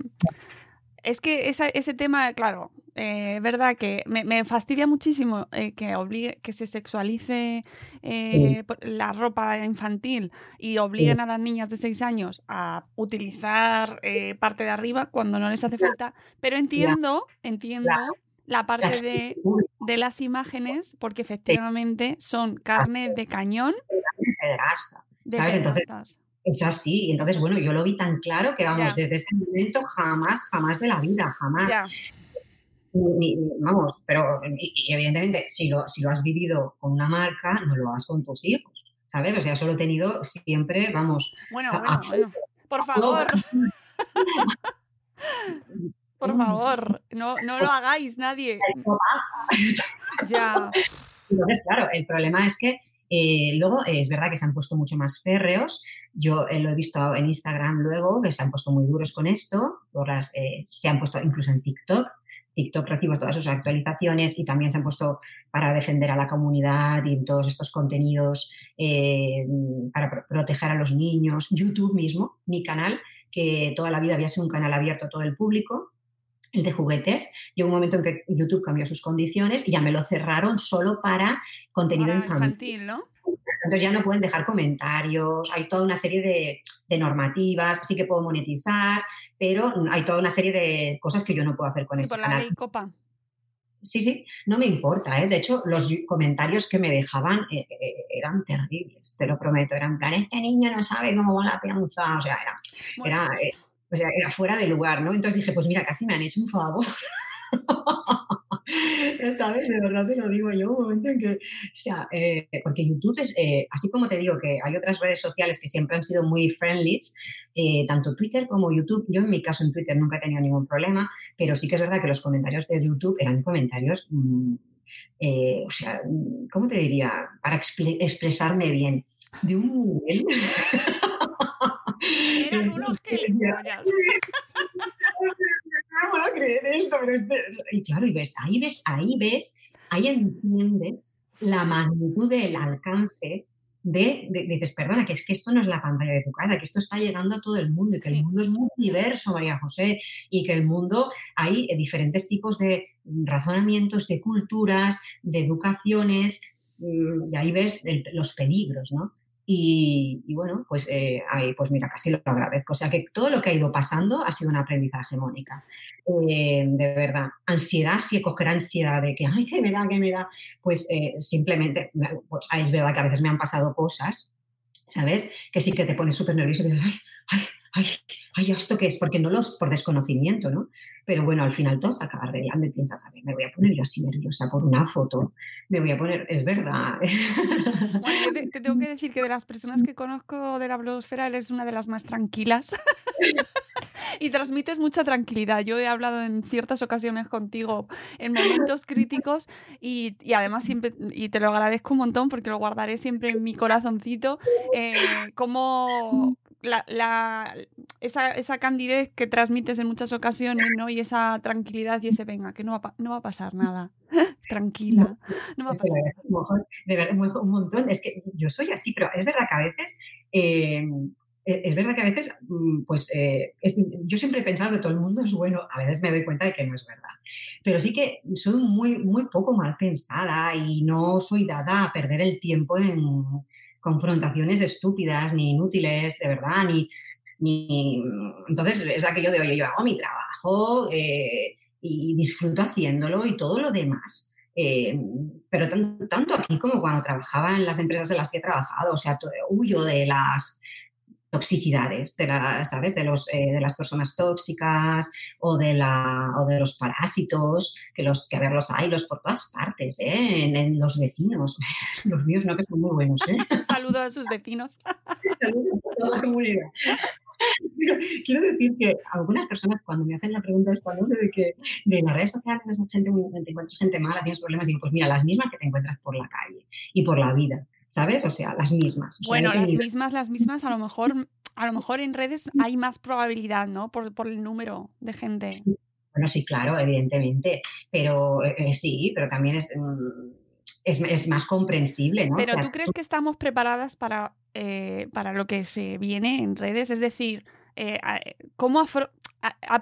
D: es que esa, ese tema, claro, es eh, verdad que me, me fastidia muchísimo eh, que, obligue, que se sexualice eh, sí. la ropa infantil y obliguen sí. a las niñas de 6 años a utilizar parte de arriba cuando no les hace falta. Pero entiendo, entiendo la parte de, de, las imágenes, porque efectivamente son carne de cañón.
E: De ¿Sabes? Entonces, es así. Entonces, bueno, yo lo vi tan claro que, vamos, ya. desde ese momento jamás, jamás de la vida, jamás.
D: Ya.
E: Ni, ni, vamos, pero y, y evidentemente, si lo, si lo has vivido con una marca, no lo hagas con tus hijos, ¿sabes? O sea, solo he tenido siempre, vamos.
D: Bueno, bueno, a, bueno. Por favor. Por favor, no, no lo hagáis nadie.
E: No pasa.
D: Ya.
E: Entonces, claro, el problema es que eh, luego eh, es verdad que se han puesto mucho más férreos. Yo eh, lo he visto en Instagram luego, que se han puesto muy duros con esto. Las, se han puesto incluso en TikTok. TikTok recibo todas sus actualizaciones y también se han puesto para defender a la comunidad y en todos estos contenidos para pro proteger a los niños. YouTube mismo, mi canal, que toda la vida había sido un canal abierto a todo el público, el de juguetes. Llegó un momento en que YouTube cambió sus condiciones y ya me lo cerraron solo para contenido
D: Para
E: infantil.
D: infantil, ¿no?
E: Entonces ya no pueden dejar comentarios, hay toda una serie de, de normativas, sí que puedo monetizar, pero hay toda una serie de cosas que yo no puedo hacer con ese
D: por la Copa.
E: Sí, sí, no me importa, ¿eh? De hecho, los comentarios que me dejaban eh, eh, eran terribles, te lo prometo. Eran en plan, este niño no sabe cómo va la peonza. O sea, era,
D: Bueno,
E: era, eh, o sea, era fuera de lugar, ¿no? Entonces dije, pues mira, casi me han hecho un favor. ¿Sabes? De verdad te lo digo yo, un momento en que, o sea, eh, porque YouTube es, eh, así como te digo que hay otras redes sociales que siempre han sido muy friendly, eh, tanto Twitter como YouTube, yo en mi caso en Twitter nunca he tenido ningún problema, pero sí que es verdad que los comentarios de YouTube eran comentarios, mm, o sea, mm, ¿cómo te diría? Para expre- expresarme bien, de un nivel... No puedo creer esto, pero Y claro, y ves, ahí ves, ahí ves, ahí entiendes la magnitud del alcance de, de- dices, perdona, que es que esto no es la pantalla de tu casa, que esto está llegando a todo el mundo y que el mundo es muy diverso, María José, y que el mundo hay eh, diferentes tipos de razonamientos, de culturas, de educaciones, mm, y ahí ves el- los peligros, ¿no? Y, bueno, pues, eh, ahí, pues mira, casi lo agradezco. O sea que todo lo que ha ido pasando ha sido un aprendizaje, Mónica. Eh, de verdad. Ansiedad, si coger ansiedad de que, ay, ¿qué me da, qué me da? Pues eh, simplemente, pues es verdad que a veces me han pasado cosas, ¿sabes? Que sí que te pones súper nervioso y dices, ay, ay, ay, ay, ¿esto qué es? Porque no los, por desconocimiento, ¿no? Pero bueno, al final todo se acaba arreglando y piensas, a ver, me voy a poner yo así nerviosa por una foto, me voy a poner, es verdad.
D: Bueno, te, te tengo que decir que de las personas que conozco de la blogosfera eres una de las más tranquilas. Y transmites mucha tranquilidad. Yo he hablado en ciertas ocasiones contigo en momentos críticos y, y además siempre, y te lo agradezco un montón porque lo guardaré siempre en mi corazoncito, eh, como la, la- esa, esa candidez que transmites en muchas ocasiones, ¿no? Y esa tranquilidad y ese, venga, que no va, no va a pasar nada. Tranquila, no va a
E: Es que
D: pasar
E: la verdad, a lo mejor, de verdad, un montón. Es que yo soy así, pero es verdad que a veces, eh, e- es verdad que a veces, mm, pues eh, es- yo siempre he pensado que todo el mundo es bueno. A veces me doy cuenta de que no es verdad. Pero sí que soy muy, muy poco mal pensada y no soy dada a perder el tiempo en confrontaciones estúpidas ni inútiles, de verdad, ni, ni... Entonces es aquello de, oye, yo hago mi trabajo eh, y disfruto haciéndolo y todo lo demás. eh, pero tan- tanto aquí como cuando trabajaba en las empresas en las que he trabajado, o sea, huyo de las toxicidades, de las, ¿sabes? De, los, eh, de las personas tóxicas o de, la, o de los parásitos, que, los, que a ver, los hay los por todas partes, ¿eh? en, en los vecinos. Los míos no, que son muy buenos, ¿eh?
D: Un saludo a sus vecinos.
E: Saludos a toda la comunidad. Pero quiero decir que algunas personas cuando me hacen la pregunta esta, ¿no? de que de las redes sociales es gente muy- te encuentras gente mala, tienes problemas, digo, pues mira, las mismas que te encuentras por la calle y por la vida, ¿sabes? O sea, las mismas. O sea,
D: Bueno,
E: no
D: las mismas, las mismas, a lo mejor, a lo mejor en redes hay más probabilidad, ¿no? Por, por el número de gente.
E: Sí. Bueno, sí, claro, evidentemente, pero eh, eh, sí, pero también es, mm, es, es más comprensible, ¿no? O
D: Pero
E: sea,
D: ¿tú crees que estamos preparadas para, eh, para lo que se viene en redes? Es decir, eh, a- ¿cómo afro-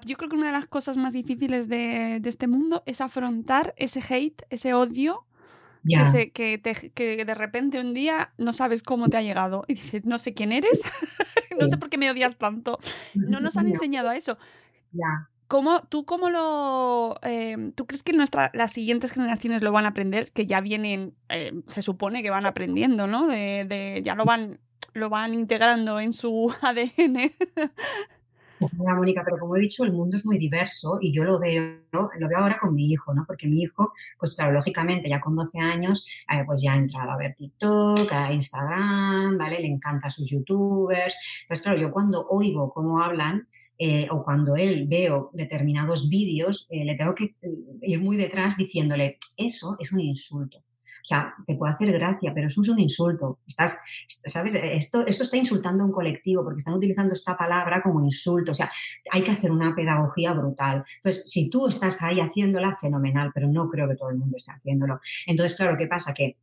D: yo creo que una de las cosas más difíciles de, de este mundo es afrontar ese hate, ese odio que,
E: ya,
D: se- que, te- que de repente un día no sabes cómo te ha llegado y dices, no sé quién eres, no sé por qué me odias tanto. No nos han enseñado a eso. ¿Cómo, ¿Tú cómo lo... eh, ¿Tú crees que nuestra, las siguientes generaciones lo van a aprender? Que ya vienen, eh, se supone que van aprendiendo, ¿no? De, de- ya lo van, lo van integrando en su ADN.
E: Mira, Mónica, pero como he dicho, el mundo es muy diverso y yo lo veo, lo veo ahora con mi hijo, ¿no? Porque mi hijo, pues claro, lógicamente ya con 12 años, eh, pues ya ha entrado a ver TikTok, a Instagram, ¿vale? Le encanta sus youtubers. Entonces, claro, yo cuando oigo cómo hablan eh, o cuando él veo determinados vídeos, eh, le tengo que eh, ir muy detrás diciéndole, eso es un insulto. O sea, te puede hacer gracia, pero eso es un insulto. Estás, ¿sabes? Esto, esto está insultando a un colectivo porque están utilizando esta palabra como insulto. O sea, hay que hacer una pedagogía brutal. Entonces, si tú estás ahí haciéndola, fenomenal, pero no creo que todo el mundo esté haciéndolo. Entonces, claro, ¿qué pasa? Que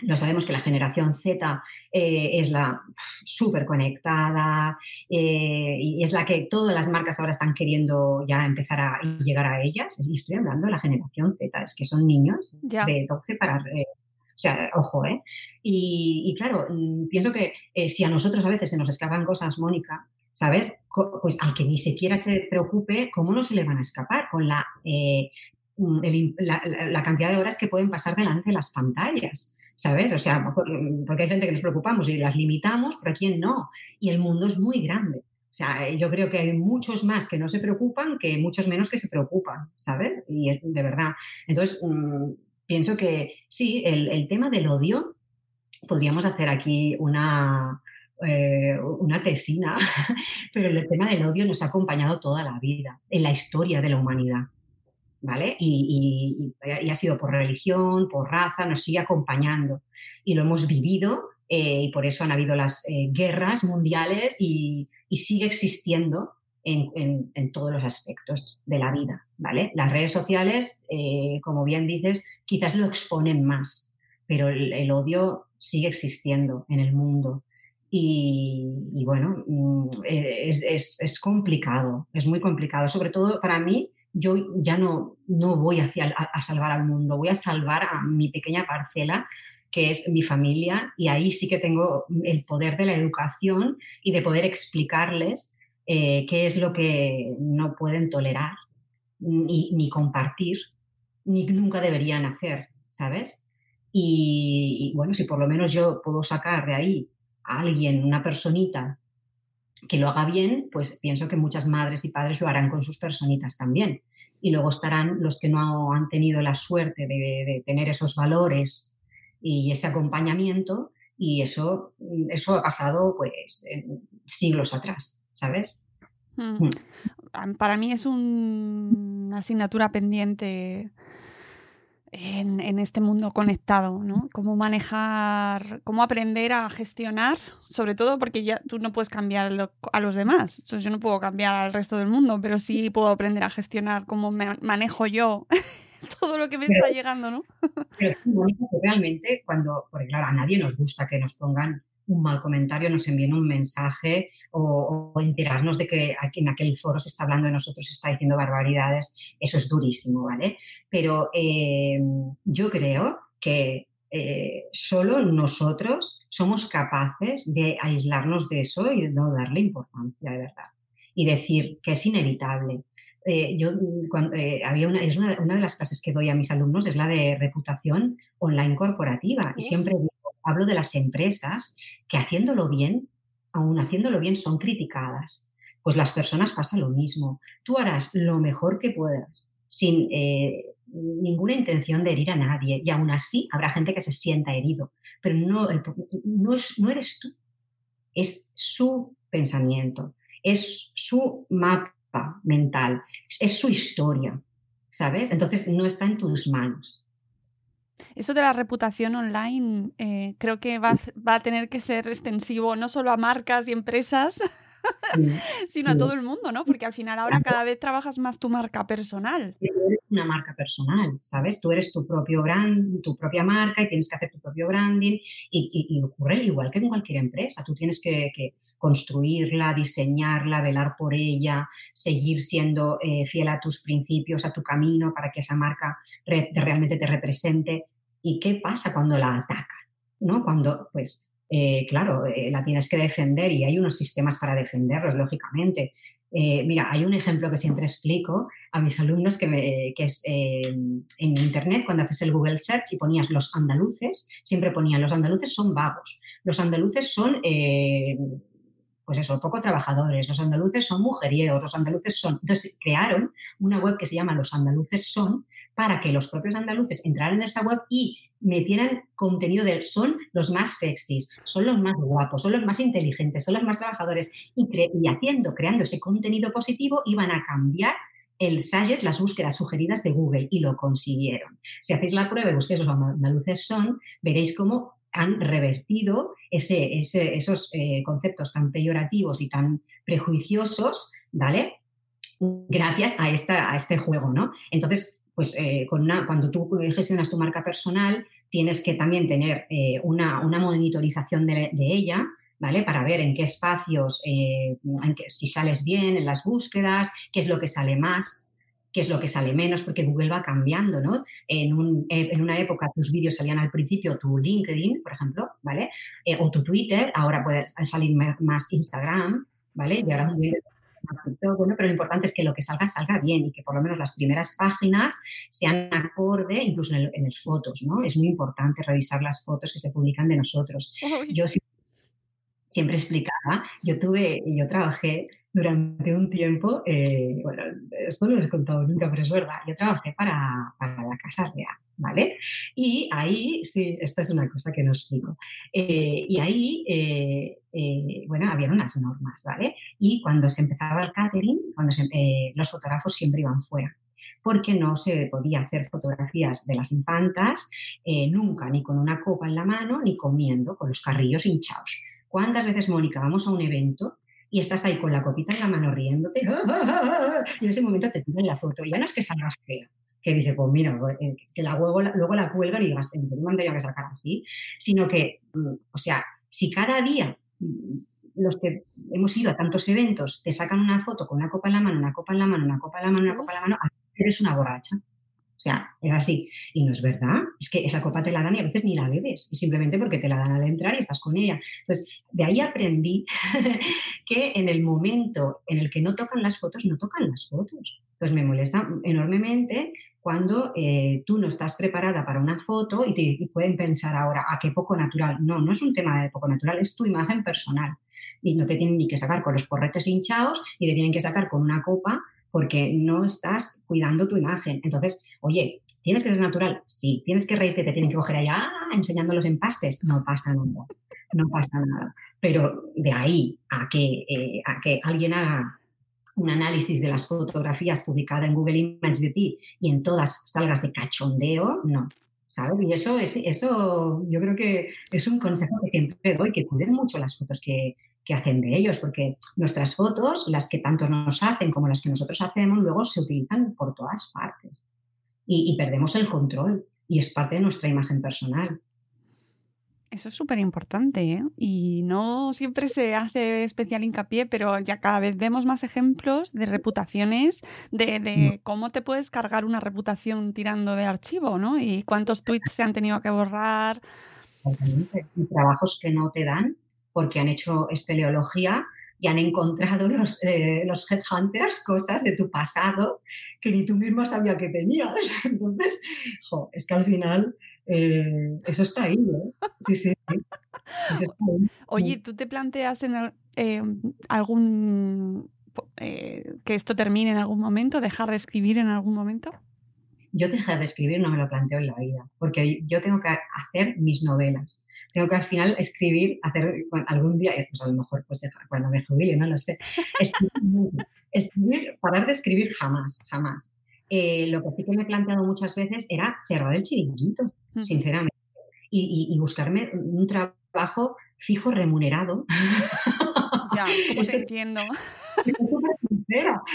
E: lo sabemos que la generación Z eh, es la súper conectada eh, y es la que todas las marcas ahora están queriendo ya empezar a llegar a ellas. Y estoy hablando de la generación Z, es que son niños de 12 para... eh, o sea, ojo, ¿eh? Y, y claro, mm, pienso que eh, si a nosotros a veces se nos escapan cosas, Mónica, ¿sabes? Co- Pues al que ni siquiera se preocupe, ¿cómo no se le van a escapar con la, mm, el la- la cantidad de horas que pueden pasar delante de las pantallas? ¿Sabes? O sea, por- porque hay gente que nos preocupamos y las limitamos, pero aquí no. Y el mundo es muy grande. O sea, yo creo que hay muchos más que no se preocupan que muchos menos que se preocupan, ¿sabes? Y de verdad. Entonces, mm, pienso que sí, el, el tema del odio, podríamos hacer aquí una, eh, una tesina, pero el tema del odio nos ha acompañado toda la vida, en la historia de la humanidad. ¿Vale? Y, y- y ha sido por religión, por raza, nos sigue acompañando. Y lo hemos vivido eh, y por eso han habido las eh, guerras mundiales y, y sigue existiendo en, en- en todos los aspectos de la vida. ¿vale? Las redes sociales, eh, como bien dices, quizás lo exponen más, pero el, el odio sigue existiendo en el mundo. Y, y bueno, mm, es, es- es complicado, es muy complicado. Sobre todo para mí, yo ya no, no voy hacia, a, a salvar al mundo, voy a salvar a mi pequeña parcela, que es mi familia, y ahí sí que tengo el poder de la educación y de poder explicarles eh, qué es lo que no pueden tolerar ni, ni compartir, ni nunca deberían hacer, ¿sabes? Y, bueno, si por lo menos yo puedo sacar de ahí a alguien, una personita, que lo haga bien, pues pienso que muchas madres y padres lo harán con sus personitas también. Y luego estarán los que no han tenido la suerte de, de tener esos valores y ese acompañamiento, y eso, eso ha pasado pues siglos atrás, ¿sabes?
D: Mm.
E: Mm.
D: Para mí es un- una asignatura pendiente en, en este mundo conectado, ¿no? Cómo manejar, cómo aprender a gestionar, sobre todo porque ya tú no puedes cambiar lo- a los demás. Yo no puedo cambiar al resto del mundo, pero sí puedo aprender a gestionar cómo me manejo yo todo lo que me
E: Pero-
D: está llegando, ¿no?
E: Pero sí, Mónica, que realmente cuando, porque claro, a nadie nos gusta que nos pongan un mal comentario, nos envíen un mensaje o, o enterarnos de que aquí en aquel foro se está hablando de nosotros, se está diciendo barbaridades, eso es durísimo, ¿vale? Pero eh, yo creo que eh, solo nosotros somos capaces de aislarnos de eso y de no darle importancia, de verdad. Y decir que es inevitable. Eh, yo cuando, eh, había una, es una, una de las clases que doy a mis alumnos es la de reputación online corporativa y siempre digo, hablo de las empresas que haciéndolo bien, aún haciéndolo bien, son criticadas. Pues las personas pasa lo mismo. Tú harás lo mejor que puedas, sin eh, ninguna intención de herir a nadie, y aún así habrá gente que se sienta herido, pero no, no, es, no eres tú, es su pensamiento, es su mapa mental, es su historia, ¿sabes? Entonces no está en tus manos.
D: Eso de la reputación online eh, creo que va, a- va a tener que ser extensivo no solo a marcas y empresas, sino a todo el mundo, ¿no? Porque al final ahora cada vez trabajas más tu marca personal.
E: Una marca personal, ¿sabes? Tú eres tu propio brand, tu propia marca y tienes que hacer tu propio branding y, y- y ocurre igual que en cualquier empresa. Tú tienes que, que construirla, diseñarla, velar por ella, seguir siendo eh, fiel a tus principios, a tu camino para que esa marca re- te- realmente te represente. ¿Y qué pasa cuando la atacan? ¿No? Cuando, pues, eh, claro, eh, la tienes que defender y hay unos sistemas para defenderlos, lógicamente. Mira, hay un ejemplo que siempre explico a mis alumnos que, que es en Internet, cuando haces el Google Search y ponías los andaluces, siempre ponían los andaluces son vagos, los andaluces son, pues eso, poco trabajadores, los andaluces son mujeriegos, los andaluces son... Entonces crearon una web que se llama Los andaluces son para que los propios andaluces entraran en esa web y metieran contenido de son los más sexys, son los más guapos, son los más inteligentes, son los más trabajadores y, y haciendo, creando ese contenido positivo iban a cambiar el SAGES, las búsquedas sugeridas de Google y lo consiguieron. Si hacéis la prueba y busquéis los andaluces son, veréis cómo han revertido ese, esos eh, conceptos tan peyorativos y tan prejuiciosos, ¿vale? Gracias a, esta, a este juego, ¿no? Entonces, pues eh, con una, cuando tú gestionas tu marca personal, tienes que también tener eh, una, una monitorización de, ella, ¿vale? Para ver en qué espacios, en qué- si sales bien en las búsquedas, qué es lo que sale más, qué es lo que sale menos, porque Google va cambiando, ¿no? En, un- eh, en una época tus vídeos salían al principio tu LinkedIn, por ejemplo, ¿vale? Eh, o tu Twitter, ahora puede salir más Instagram, ¿vale? Y ahora bueno, pero lo importante es que lo que salga salga bien y que por lo menos las primeras páginas sean acorde, incluso en, el- en las fotos, ¿no? Es muy importante revisar las fotos que se publican de nosotros. Yo siempre explicaba, yo tuve, yo trabajé durante un tiempo, eh, bueno, esto no lo he contado nunca, pero es verdad, yo trabajé para, para la Casa Real, ¿vale? Y ahí, sí, esta es una cosa que no explico. Eh, y ahí, eh, bueno, había unas normas, ¿vale? Y cuando se empezaba el catering, cuando los fotógrafos siempre iban fuera porque no se podía hacer fotografías de las infantas nunca, ni con una copa en la mano, ni comiendo, con los carrillos hinchados. ¿Cuántas veces, Mónica, vamos a un evento y estás ahí con la copita en la mano riéndote y en ese momento te tiran la foto? Ya no es que salgas fea, que dice, pues mira, eh, es que la luego, luego la cuelgan y digas, "Eh, me han tenido que sacar así, sino que, mm, o sea, si cada día mm, los que hemos ido a tantos eventos te sacan una foto con una copa en la mano, una copa en la mano, una copa en la mano, una copa en la mano, eres una borracha. O sea, es así. Y no es verdad. Es que esa copa te la dan y a veces ni la bebes. Y simplemente porque te la dan al entrar y estás con ella. Entonces, de ahí aprendí que en el momento en el que no tocan las fotos, no tocan las fotos. Entonces, me molesta enormemente cuando eh, tú no estás preparada para una foto y, te, pueden pensar ahora, a qué poco natural. No, no es un tema de poco natural, es tu imagen personal. Y no te tienen ni que sacar con los porretes hinchados y te tienen que sacar con una copa porque no estás cuidando tu imagen. Entonces, oye, ¿tienes que ser natural? Sí. ¿Tienes que reírte? ¿Te tienen que coger allá ¡ah! enseñando los empastes? No pasa nada. No pasa nada. Pero de ahí a que, eh, a que alguien haga un análisis de las fotografías publicadas en Google Images de ti y en todas salgas de cachondeo, no. ¿Sabes? Y eso, es, eso yo creo que es un consejo que siempre doy, que cuiden mucho las fotos que, que hacen de ellos, porque nuestras fotos, las que tantos nos hacen como las que nosotros hacemos, luego se utilizan por todas partes y, y perdemos el control y es parte de nuestra imagen personal.
D: Eso es súper importante, ¿eh? Y no siempre se hace especial hincapié, pero ya cada vez vemos más ejemplos de reputaciones, de, de cómo te puedes cargar una reputación tirando de archivo, ¿no? Y cuántos tweets se han tenido que borrar.
E: Y trabajos que no te dan porque han hecho espeleología y han encontrado los, eh, los headhunters cosas de tu pasado que ni tú misma sabías que tenías. Entonces, jo, es que al final eh, eso está ahí, ¿eh? Sí, sí. sí. Eso está ahí.
D: Oye, ¿tú te planteas en el- eh, algún eh, que esto termine en algún momento, dejar de escribir en algún momento?
E: Yo dejar de escribir no me lo planteo en la vida, porque yo tengo que hacer mis novelas. Tengo que al final escribir, hacer algún día, pues a lo mejor pues cuando me jubile, no lo sé. Escribir, escribir, parar de escribir jamás, jamás. Eh, lo que sí que me he planteado muchas veces era cerrar el chiringuito, sinceramente, y, y- y buscarme un trabajo fijo remunerado.
D: Ya, ¿cómo te entiendo?
E: Estoy súper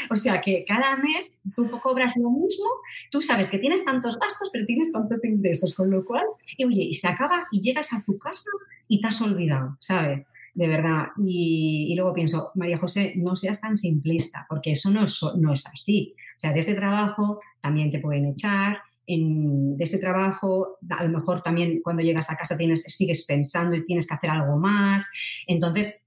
E: O sea, que cada mes tú cobras lo mismo, tú sabes que tienes tantos gastos, pero tienes tantos ingresos, con lo cual, y oye, y se acaba y llegas a tu casa y te has olvidado, ¿sabes? De verdad. Y, y luego pienso, María José, no seas tan simplista, porque eso no es, no es así. O sea, de ese trabajo también te pueden echar. En, de ese trabajo, a lo mejor también cuando llegas a casa tienes, sigues pensando y tienes que hacer algo más. Entonces,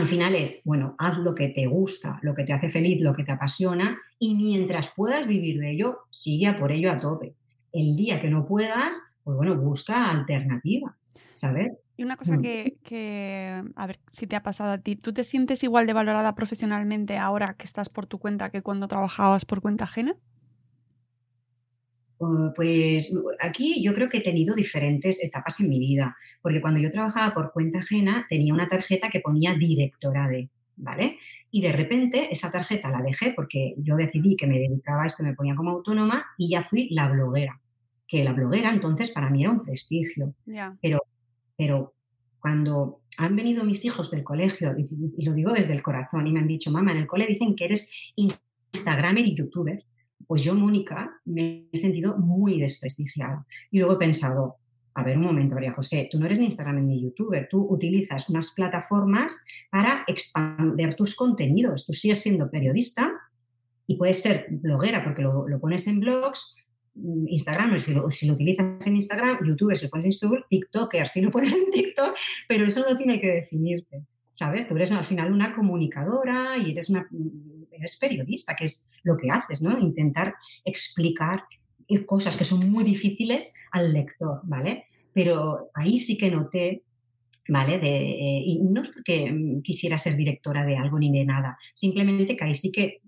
E: al final es, bueno, haz lo que te gusta, lo que te hace feliz, lo que te apasiona y mientras puedas vivir de ello, sigue a por ello a tope. El día que no puedas, pues bueno, busca alternativas, ¿sabes?
D: Y una cosa
E: Mm.
D: que, que, a ver si te ha pasado a ti, ¿tú te sientes igual de valorada profesionalmente ahora que estás por tu cuenta que cuando trabajabas por cuenta ajena?
E: Uh, Pues aquí yo creo que he tenido diferentes etapas en mi vida, porque cuando yo trabajaba por cuenta ajena tenía una tarjeta que ponía directora de, ¿vale? Y de repente esa tarjeta la dejé porque yo decidí que me dedicaba a esto, me ponía como autónoma y ya fui la bloguera, que la bloguera entonces para mí era un prestigio,
D: Ya.
E: pero cuando han venido mis hijos del colegio, y, y lo digo desde el corazón, y me han dicho, mamá, en el cole dicen que eres Instagramer y youtuber, pues yo, Mónica, me he sentido muy desprestigiada. Y luego he pensado, a ver un momento, María José, tú no eres ni Instagram ni youtuber, tú utilizas unas plataformas para expandir tus contenidos. Tú sigues siendo periodista y puedes ser bloguera porque lo, pones en blogs, mm, Instagram, si lo, si lo, utilizas en Instagram, youtuber si lo pones en YouTube, TikToker si lo pones en TikTok, pero eso no tiene que definirte, ¿sabes? Tú eres al final una comunicadora y eres, una, eres periodista, que es lo que haces, ¿no? Intentar explicar cosas que son muy difíciles al lector, ¿vale? Pero ahí sí que noté, ¿vale? Eh, y no es porque mm, quisiera ser directora de algo ni de nada, simplemente que ahí sí que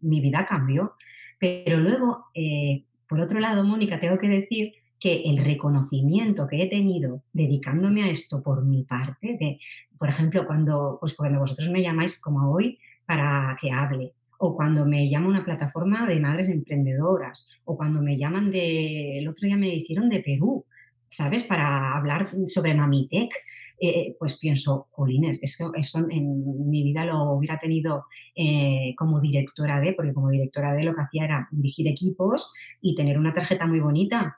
E: mi vida cambió. Pero luego, eh, por otro lado, Mónica, tengo que decir que el reconocimiento que he tenido dedicándome a esto por mi parte, de, por ejemplo, cuando, pues cuando vosotros me llamáis como hoy para que hable, o cuando me llama una plataforma de madres emprendedoras, o cuando me llaman de, el otro día me hicieron de Perú, ¿sabes? Para hablar sobre Mamitech, eh, pues pienso, Jolines, eso, eso en mi vida lo hubiera tenido eh, como directora de, porque como directora de lo que hacía era dirigir equipos y tener una tarjeta muy bonita,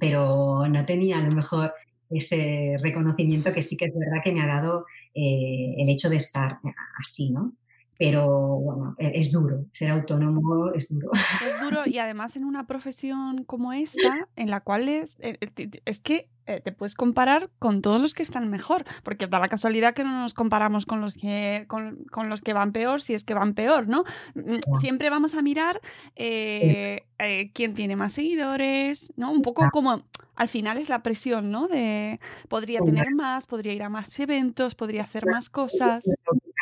E: pero no tenía a lo mejor ese reconocimiento que sí que es verdad que me ha dado eh, el hecho de estar así, ¿no? pero bueno, e-, es duro, ser autónomo es duro.
D: Es duro y además en una profesión como esta, en la cual es, eh, es que eh, te puedes comparar con todos los que están mejor, porque da la casualidad que no nos comparamos con los que, con, con los que van peor, si es que van peor, ¿no? Mm, siempre vamos a mirar eh, eh, quién tiene más seguidores, ¿no? Un poco como, al final es la presión, ¿no? De podría tener más, podría ir a más eventos, podría hacer más cosas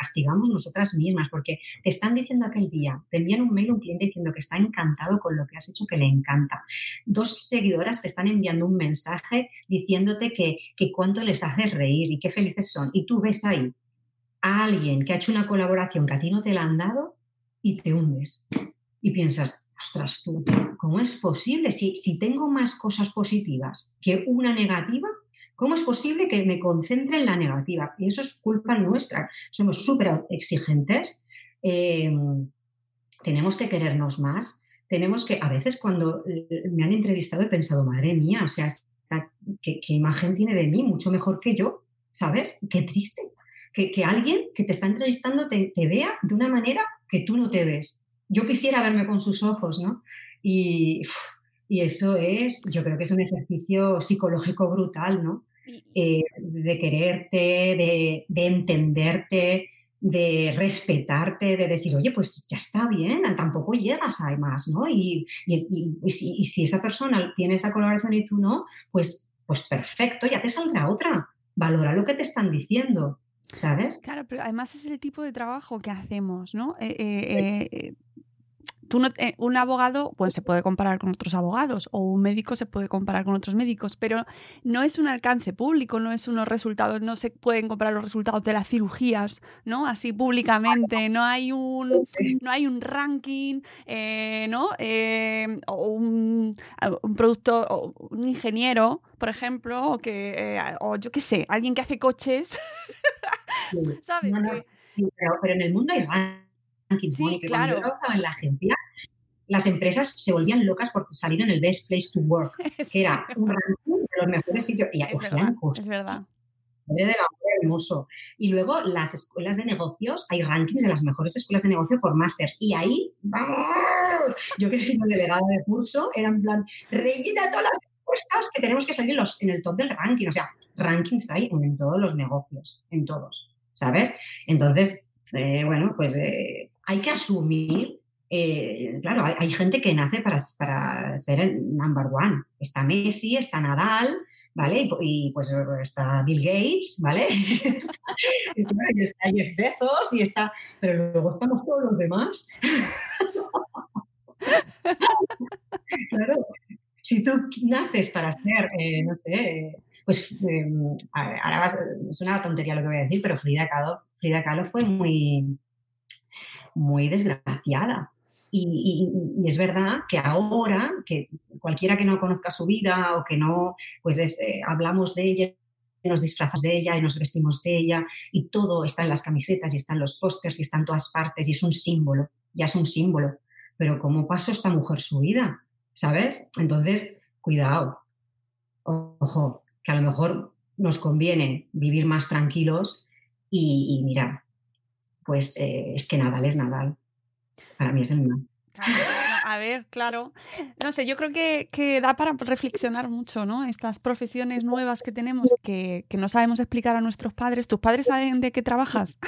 E: castigamos nosotras mismas, porque te están diciendo aquel día, te envían un mail un cliente diciendo que está encantado con lo que has hecho, que le encanta. Dos seguidoras te están enviando un mensaje diciéndote que, que cuánto les hace reír y qué felices son. Y tú ves ahí a alguien que ha hecho una colaboración que a ti no te la han dado y te hundes. Y piensas, ostras, tú, ¿cómo es posible? Si, tengo más cosas positivas que una negativa, ¿cómo es posible que me concentre en la negativa? Y eso es culpa nuestra. Somos súper exigentes, em, tenemos que querernos más, tenemos que, a veces cuando eh, me han entrevistado he pensado, madre mía, o sea, ¿qué, imagen tiene de mí? Mucho mejor que yo, ¿sabes? Qué triste. Que, alguien que te está entrevistando te, vea de una manera que tú no te ves. Yo quisiera verme con sus ojos, ¿no? Y, y eso es, yo creo que es un ejercicio psicológico brutal, ¿no? Eh, de quererte, de, de entenderte, de respetarte, de decir, oye, pues ya está bien, tampoco llegas a más, ¿no? Y, y, si, esa persona tiene esa colaboración y tú no, pues, pues perfecto, ya te saldrá otra. Valora lo que te están diciendo, ¿sabes?
D: Claro, pero además es el tipo de trabajo que hacemos, ¿no? Eh, eh, eh, un abogado pues, se puede comparar con otros abogados o un médico se puede comparar con otros médicos, pero no es un alcance público, no es unos resultados, no se pueden comparar los resultados de las cirugías, ¿no? Así públicamente, no hay un, no hay un ranking, eh, ¿no? Eh, o un, un producto, o un ingeniero, por ejemplo, o que, o yo qué sé, alguien que hace coches, ¿sabes?
E: pero, en el mundo hay
D: Sí, claro.
E: Cuando yo en la agencia, las empresas se volvían locas por salir en el Best Place to Work, que era un ranking de los mejores sitios. Y
D: es verdad, es verdad.
E: De hermoso. Y luego las escuelas de negocios, hay rankings de las mejores escuelas de negocio por máster. Y ahí, ¡vamos! Yo que soy delegada de curso, era en plan, rellena todas las encuestas que tenemos que salir los, en el top del ranking. O sea, rankings hay en, todos los negocios, en todos, ¿sabes? Entonces, eh, bueno, pues eh, hay que asumir, eh, claro, hay, gente que nace para, para, ser el number one. Está Messi, está Nadal, ¿vale? Y, pues está Bill Gates, ¿vale? y está Jeff Bezos y está... Pero luego estamos todos los demás. claro, si tú naces para ser, eh, no sé, pues em, ahora es una tontería lo que voy a decir, pero Frida Kahlo, Frida Kahlo fue muy, muy desgraciada. Y, es verdad que ahora, que cualquiera que no conozca su vida o que no, pues eh, hablamos de ella, nos disfrazas de ella y nos vestimos de ella y todo está en las camisetas y está en los pósters y está en todas partes y es un símbolo, ya es un símbolo. Pero ¿cómo pasó esta mujer su vida? ¿Sabes? Entonces, cuidado, ojo, que a lo mejor nos conviene vivir más tranquilos y, y pues eh, es que Nadal es Nadal. Para mí es el mío.
D: A ver, claro. No sé, yo creo que, que da para reflexionar mucho, ¿no? Estas profesiones nuevas que tenemos que, que no sabemos explicar a nuestros padres. ¿Tus padres saben de qué trabajas?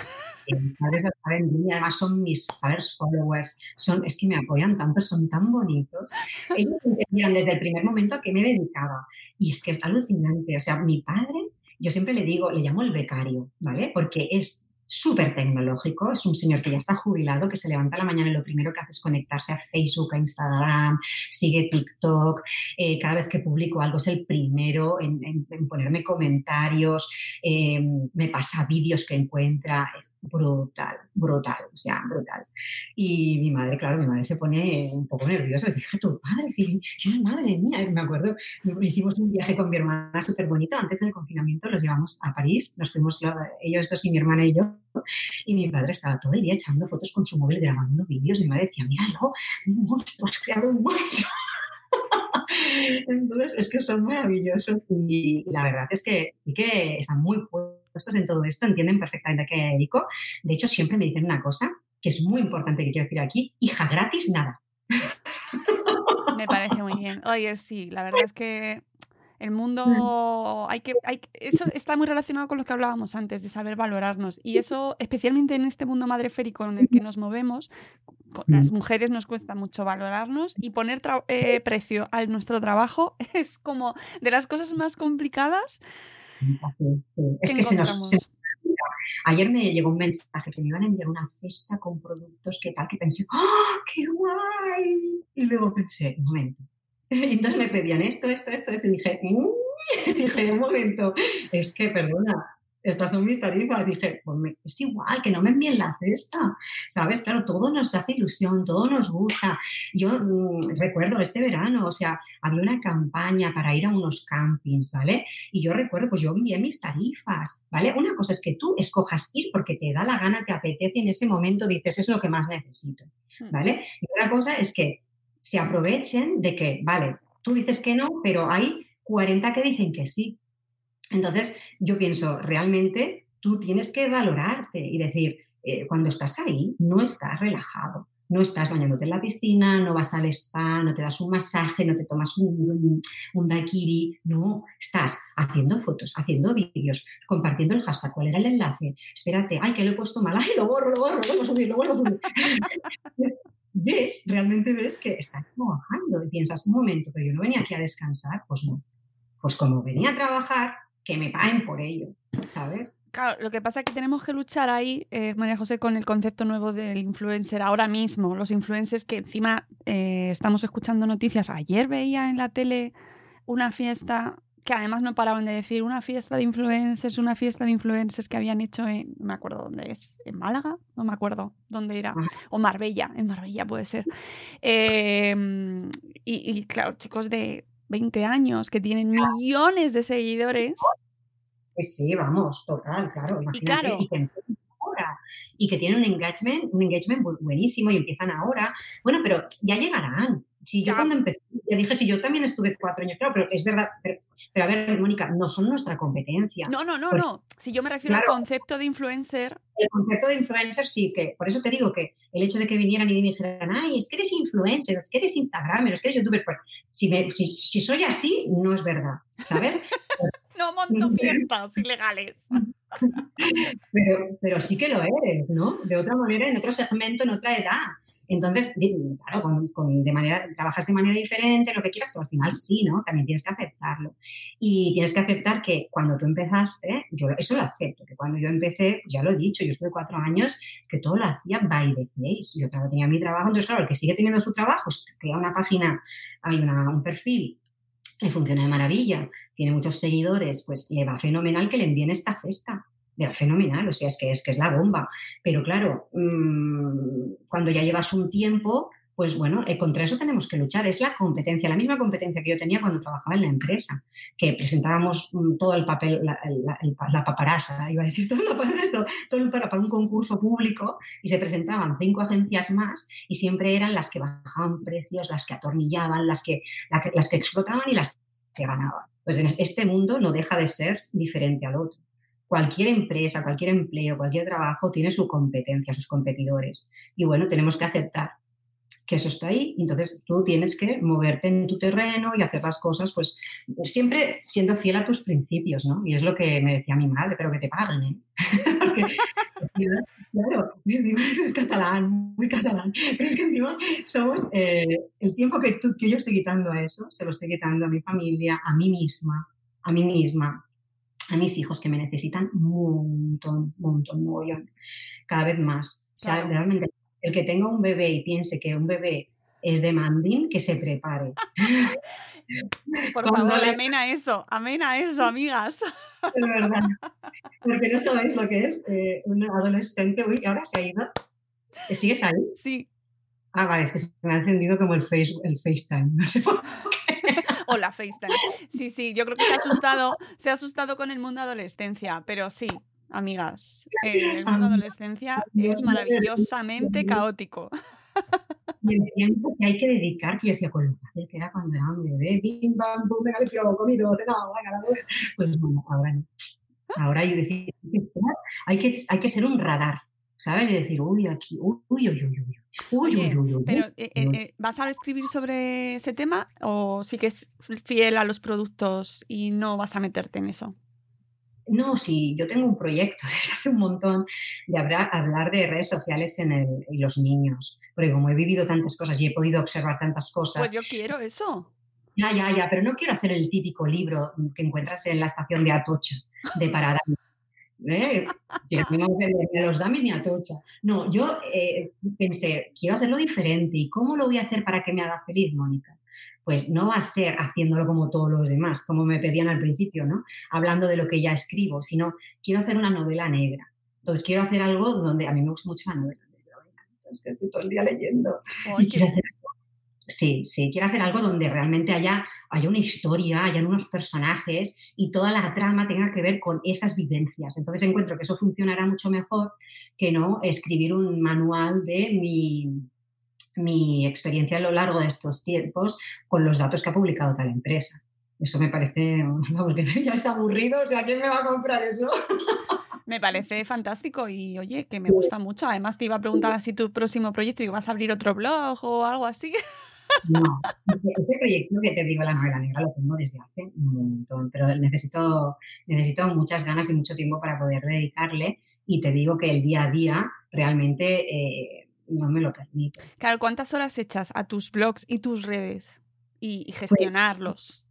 E: Mis padres lo saben bien y además son mis first followers. Son, es que me apoyan tanto, son tan bonitos. Ellos entendían desde el primer momento a qué me dedicaba. Y es que es alucinante. O sea, mi padre, yo siempre le digo, le llamo el becario, ¿vale? Porque es súper tecnológico, es un señor que ya está jubilado, que se levanta la mañana y lo primero que hace es conectarse a Facebook, a Instagram, sigue TikTok, eh, cada vez que publico algo es el primero en, ponerme comentarios, eh, me pasa vídeos que encuentra, es brutal, brutal, o sea, brutal. Y mi madre, claro, mi madre se pone un poco nerviosa, le dije, tu padre, que, que madre mía, me acuerdo, hicimos un viaje con mi hermana súper bonito, antes del confinamiento los llevamos a París, nos fuimos lo- ellos dos y mi hermana y yo, y mi padre estaba todo el día echando fotos con su móvil, grabando vídeos. Mi madre decía, míralo, un monstruo, has creado un monstruo. Entonces, es que son maravillosos y la verdad es que sí que están muy puestos en todo esto, entienden perfectamente a qué dedico. De hecho, siempre me dicen una cosa que es muy importante que quiero decir aquí, hija gratis, nada.
D: Me parece muy bien. Oye, sí, la verdad es que el mundo hay que, hay eso está muy relacionado con lo que hablábamos antes de saber valorarnos. Y eso especialmente en este mundo madreférico en el que nos movemos las mujeres nos cuesta mucho valorarnos y poner eh, precio a nuestro trabajo es como de las cosas más complicadas
E: Es
D: que
E: se nos, se Ayer me llegó un mensaje que me iban a enviar una cesta con productos que tal, que pensé, ¡ah, qué guay! Y luego pensé, un momento. Y entonces me pedían esto, esto, esto, esto, y dije, "Mm". dije, un momento, es que, perdona, estas son mis tarifas. Dije, pues me- es igual, que no me envíen la cesta, ¿sabes? Claro, todo nos hace ilusión, todo nos gusta. Yo mm, recuerdo este verano, o sea, había una campaña para ir a unos campings, ¿vale? Y yo recuerdo, pues yo envié mis tarifas, ¿vale? Una cosa es que tú escojas ir porque te da la gana, te apetece y en ese momento dices, es lo que más necesito, ¿vale? Y otra cosa es que se aprovechen de que, vale, tú dices que no, pero hay 40 que dicen que sí. Entonces, yo pienso, realmente tú tienes que valorarte y decir, eh, cuando estás ahí, no estás relajado. No estás bañándote en la piscina, no vas al spa, no te das un masaje, no te tomas un, un. No, estás haciendo fotos, haciendo vídeos, compartiendo el hashtag. ¿Cuál era el enlace? Espérate, ay, que lo he puesto mal. Ay, lo borro, lo borro, lo vuelvo a subir, lo vuelvo a subir. Ves, realmente ves que estás trabajando y piensas, un momento, pero yo no venía aquí a descansar. Pues no. Pues como venía a trabajar, que me paguen por ello, ¿sabes?
D: Claro, lo que pasa es que tenemos que luchar ahí, eh, María José, con el concepto nuevo del influencer ahora mismo. Los influencers que encima eh, estamos escuchando noticias. Ayer veía en la tele una fiesta que además no paraban de decir una fiesta de influencers, una fiesta de influencers que habían hecho en, no me acuerdo dónde es, en Málaga, no me acuerdo dónde era, o Marbella, en Marbella puede ser. Eh, y, y claro, chicos de 20 años que tienen millones de seguidores.
E: Sí, vamos, total, claro. Imagínate,
D: claro.
E: y que. Y que tienen un engagement, un engagement bu- buenísimo y empiezan ahora. Bueno, pero ya llegarán. Si yo
D: Ya.
E: cuando empecé, ya dije, si yo también estuve cuatro años, claro, pero es verdad, pero, pero a ver, Mónica, no son nuestra competencia.
D: No, no, no,
E: Porque
D: no. Si yo me refiero
E: Claro.
D: al concepto de influencer,
E: El concepto de influencer sí que, por eso te digo que el hecho de que vinieran y me dijeran, ay, es que eres influencer, es que eres Instagramer, es que eres youtuber, pues si, me- si, si soy así, no es verdad, ¿sabes?
D: no monto fiestas ilegales.
E: pero, pero sí que lo eres, ¿no? De otra manera, en otro segmento, en otra edad. Entonces, claro, con, con- de manera, trabajas de manera diferente, lo que quieras, pero al final sí, ¿no? También tienes que aceptarlo. Y tienes que aceptar que cuando tú empezaste, yo eso lo acepto, que cuando yo empecé, pues ya lo he dicho, yo estuve cuatro años, que todo lo hacía by the place. Yo claro, tenía mi trabajo, entonces claro, el que sigue teniendo su trabajo, crea una página, hay una- un perfil, le funciona de maravilla, tiene muchos seguidores, pues le va fenomenal que le envíen esta cesta. Fenomenal, o sea, es que es, que es la bomba. Pero claro, mm, cuando ya llevas un tiempo, pues bueno, eh, contra eso tenemos que luchar. Es la competencia, la misma competencia que yo tenía cuando trabajaba en la empresa, que presentábamos mm, todo el papel, la, la- la paparasa, iba a decir, todo, lo, esto, todo el para, para un concurso público y se presentaban cinco agencias más y siempre eran las que bajaban precios, las que atornillaban, las que, la las que explotaban y las que ganaban. Pues este mundo no deja de ser diferente al otro. Cualquier empresa, cualquier empleo, cualquier trabajo tiene su competencia, sus competidores. Y bueno, tenemos que aceptar que eso está ahí. Entonces tú tienes que moverte en tu terreno y hacer las cosas, pues siempre siendo fiel a tus principios, ¿no? Y es lo que me decía mi madre, pero que te paguen, ¿eh? Porque, claro, es catalán, muy catalán. Pero es que encima somos, eh, el tiempo que, tú, que yo estoy quitando a eso, se lo estoy quitando a mi familia, a mí misma, a mí misma, a mis hijos que me necesitan un montón, un montón, un montón, cada vez más. O sea, realmente el que tenga un bebé y piense que un bebé es demanding, que se prepare.
D: Por favor, amena eso, amena eso, amigas.
E: Es verdad. Porque no sabéis lo que es eh, un adolescente. Uy, ahora se ha ido. ¿Sigues ahí?
D: Sí.
E: Ah, vale, es que se me ha encendido como el, face, el FaceTime. No sé por qué.
D: Hola, FaceTime. Sí, sí, yo creo que se ha asustado, se ha asustado con el mundo adolescencia, pero sí, amigas. Eh, el mundo adolescencia es maravillosamente caótico.
E: Y el tiempo que hay que dedicar, que yo decía, con lo que era cuando era un bebé, bim, bam, bum, venga, limpio, comido, cenado, venga, la. Pues no, ahora no. Ahora yo decía, hay que, hay que ser un radar, ¿sabes? Y decir, uy, aquí, uy, uy, uy, uy. Uy,
D: Oye,
E: uy, uy, uy,
D: pero eh, eh, eh, ¿vas a escribir sobre ese tema o sí que es fiel a los productos y no vas a meterte en eso?
E: No, sí, yo tengo un proyecto desde hace un montón de hablar, hablar de redes sociales en, el, en los niños, porque como he vivido tantas cosas y he podido observar tantas cosas,
D: Pues yo quiero eso.
E: ya, ya, ya, pero no quiero hacer el típico libro que encuentras en la estación de Atocha, de Paradas. ¿Eh? Que a no ni los damis ni a Atocha. No, yo eh, pensé, quiero hacerlo diferente. ¿Y cómo lo voy a hacer para que me haga feliz, Mónica? Pues no va a ser haciéndolo como todos los demás, como me pedían al principio, ¿no? Hablando de lo que ya escribo, sino quiero hacer una novela negra. Entonces quiero hacer algo donde a mí me gusta mucho la novela negra. Es que estoy todo el día leyendo. Y quiero hacer Sí, sí, quiero hacer algo donde realmente haya, haya una historia, hayan unos personajes y toda la trama tenga que ver con esas vivencias. Entonces encuentro que eso funcionará mucho mejor que no escribir un manual de mi, mi experiencia a lo largo de estos tiempos con los datos que ha publicado tal empresa. Eso me parece, vamos, ya es aburrido, o sea, ¿quién me va a comprar eso?
D: me parece fantástico y oye, que me gusta mucho. Además, te iba a preguntar así tu próximo proyecto y vas a abrir otro blog o algo así.
E: No, este este proyecto que te digo, la novela negra, lo tengo desde hace un montón, pero necesito, necesito muchas ganas y mucho tiempo para poder dedicarle y te digo que el día a día realmente eh, no me lo permite.
D: Claro, ¿cuántas horas echas a tus blogs y tus redes y, y gestionarlos?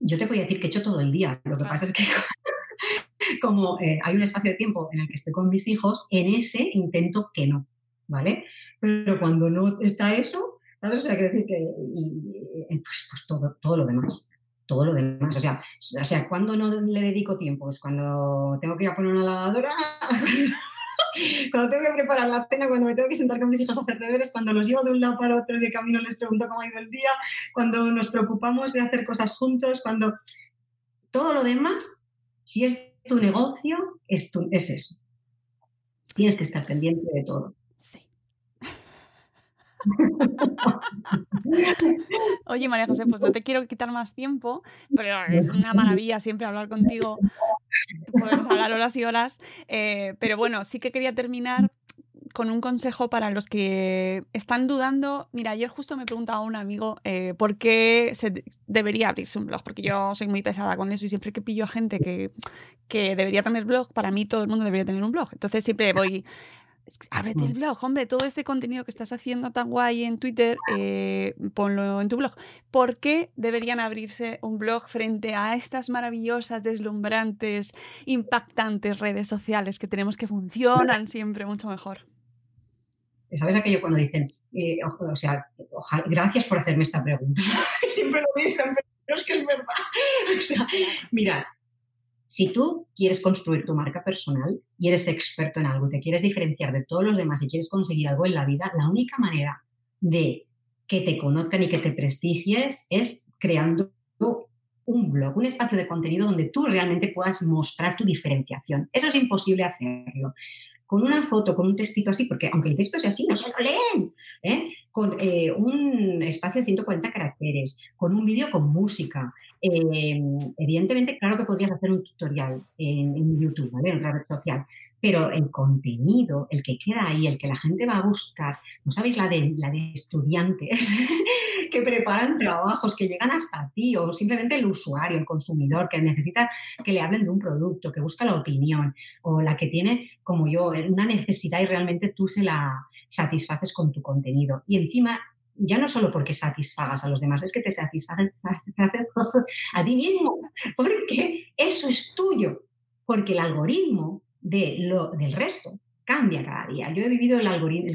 E: Yo te voy a decir que he hecho todo el día, lo que pasa es que como eh, hay un espacio de tiempo en el que estoy con mis hijos, en ese intento que no, ¿vale? Pero cuando no está eso, ¿sabes? O sea, quiero decir que, y, y, pues, pues todo, todo lo demás, todo lo demás. O sea, o sea, cuando no le dedico tiempo, es cuando tengo que ir a poner una lavadora, cuando tengo que preparar la cena, cuando me tengo que sentar con mis hijos a hacer deberes, cuando los llevo de un lado para otro de camino les pregunto cómo ha ido el día, cuando nos preocupamos de hacer cosas juntos, cuando todo lo demás, si es tu negocio, es, es eso. Tienes que estar pendiente de todo.
D: Oye, María José, pues no te quiero quitar más tiempo, pero es una maravilla siempre hablar contigo. Podemos hablar horas y horas. eh, pero bueno, sí que quería terminar con un consejo para los que están dudando. Mira, ayer justo me preguntaba un amigo eh, por qué se de- debería abrirse un blog, porque yo soy muy pesada con eso y siempre que pillo a gente que, que debería tener blog, para mí todo el mundo debería tener un blog. Entonces siempre voy, "Es que ábrete el blog, hombre, todo este contenido que estás haciendo tan guay en Twitter, eh, ponlo en tu blog. ¿Por qué deberían abrirse un blog frente a estas maravillosas, deslumbrantes, impactantes redes sociales que tenemos que funcionan siempre mucho mejor?
E: ¿Sabes aquello cuando dicen, eh, o, o sea, ojalá- gracias por hacerme esta pregunta? Siempre lo dicen, pero es que es verdad. O sea, mira, si tú quieres construir tu marca personal y eres experto en algo, te quieres diferenciar de todos los demás y quieres conseguir algo en la vida, la única manera de que te conozcan y que te prestigies es creando un blog, un espacio de contenido donde tú realmente puedas mostrar tu diferenciación. Eso es imposible hacerlo con una foto, con un textito así, porque aunque el texto sea así, no se lo leen, ¿eh? con eh, un espacio de 140 caracteres, con un vídeo con música. Eh, evidentemente, claro que podrías hacer un tutorial en, YouTube, ¿vale? En otra red social, pero el contenido, el que queda ahí, el que la gente va a buscar, ¿no sabéis la de, la de estudiantes que preparan trabajos, que llegan hasta ti, o simplemente el usuario, el consumidor, que necesita que le hablen de un producto, que busca la opinión, o la que tiene, como yo, una necesidad y realmente tú se la satisfaces con tu contenido. Y encima ya no solo porque satisfagas a los demás, es que te satisfaces a ti mismo, porque eso es tuyo, porque el algoritmo de lo, del resto cambia cada día. Yo he vivido el,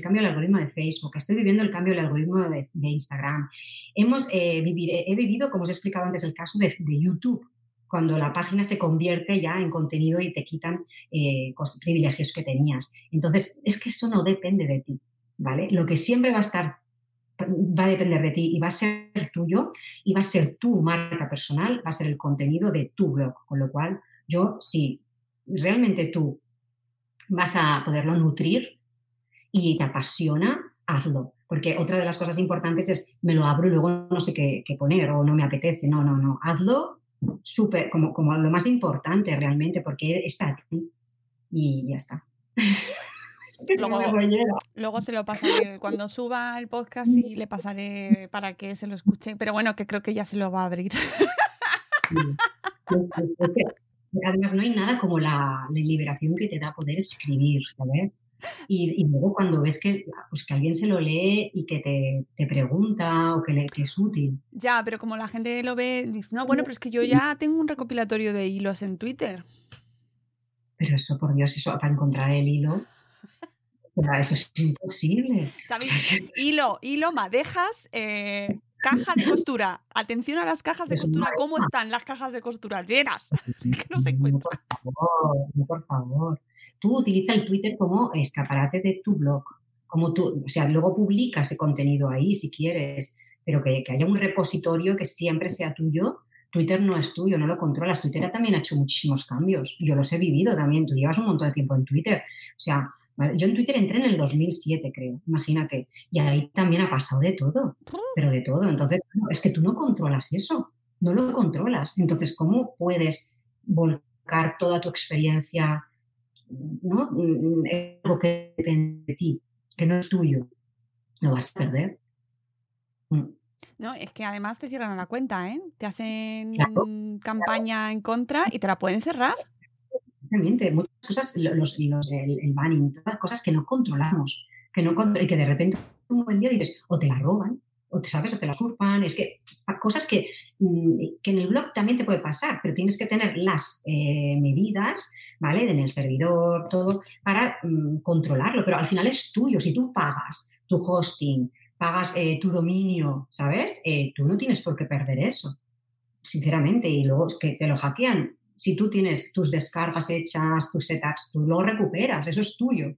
E: cambio del algoritmo de Facebook, estoy viviendo el cambio del algoritmo de, Instagram. Hemos, eh, he vivido, como os he explicado antes, el caso de, de, YouTube, cuando la página se convierte ya en contenido y te quitan eh, privilegios que tenías. Entonces, es que eso no depende de ti, ¿vale? Lo que siempre va a estar va a depender de ti y va a ser tuyo y va a ser tu marca personal, va a ser el contenido de tu blog. Con lo cual, yo, si realmente tú vas a poderlo nutrir y te apasiona, hazlo. Porque otra de las cosas importantes es, me lo abro y luego no sé qué, qué poner o no me apetece. No, no, no. Hazlo súper, como, como lo más importante realmente, porque está a ti y ya está.
D: Luego, luego, se lo pasaré cuando suba el podcast y le pasaré para que se lo escuche. Pero bueno, que creo que ya se lo va a abrir.
E: Además, no hay nada como la, la, liberación que te da poder escribir, ¿sabes? Y, y luego cuando ves que, pues, que alguien se lo lee y que te, te pregunta o que, le, que, es útil.
D: Ya, pero como la gente lo ve, dice, no, bueno, pero es que yo ya tengo un recopilatorio de hilos en Twitter.
E: Pero eso, por Dios, eso para encontrar el hilo. Eso es imposible.
D: ¿Sabéis? Hilo, hilo, madejas, eh, caja de costura. Atención a las cajas de costura. ¿Cómo están las cajas de costura? Llenas. que no se encuentran.
E: No, por favor, no, por favor. Tú utiliza el Twitter como escaparate de tu blog. Como tú, o sea, luego publica ese contenido ahí si quieres, pero que, que haya un repositorio que siempre sea tuyo. Twitter no es tuyo, no lo controlas. Twitter también ha hecho muchísimos cambios. Yo los he vivido también. Tú llevas un montón de tiempo en Twitter. O sea, yo en Twitter entré en el 2007, creo, imagínate. Y ahí también ha pasado de todo, pero de todo. Entonces, es que tú no controlas eso, no lo controlas. Entonces, ¿cómo puedes volcar toda tu experiencia, ¿no? En algo que depende de ti, que no es tuyo? Lo vas a perder.
D: No, es que además te cierran la cuenta, ¿eh? Te hacen claro, campaña claro. en contra y te la pueden cerrar.
E: Exactamente, muchas cosas, los, los, el, el banning, todas cosas que no controlamos, que no y que de repente un buen día dices, o te la roban, o te sabes, o te la usurpan, es que cosas que, mm, que en el blog también te puede pasar, pero tienes que tener las eh, medidas, ¿vale? En el servidor, todo, para mm, controlarlo, pero al final es tuyo, si tú pagas tu hosting, pagas eh, tu dominio, ¿sabes? Eh, tú no tienes por qué perder eso, sinceramente, y luego es que te lo hackean, si tú tienes tus descargas hechas, tus setups, tú lo recuperas, eso es tuyo.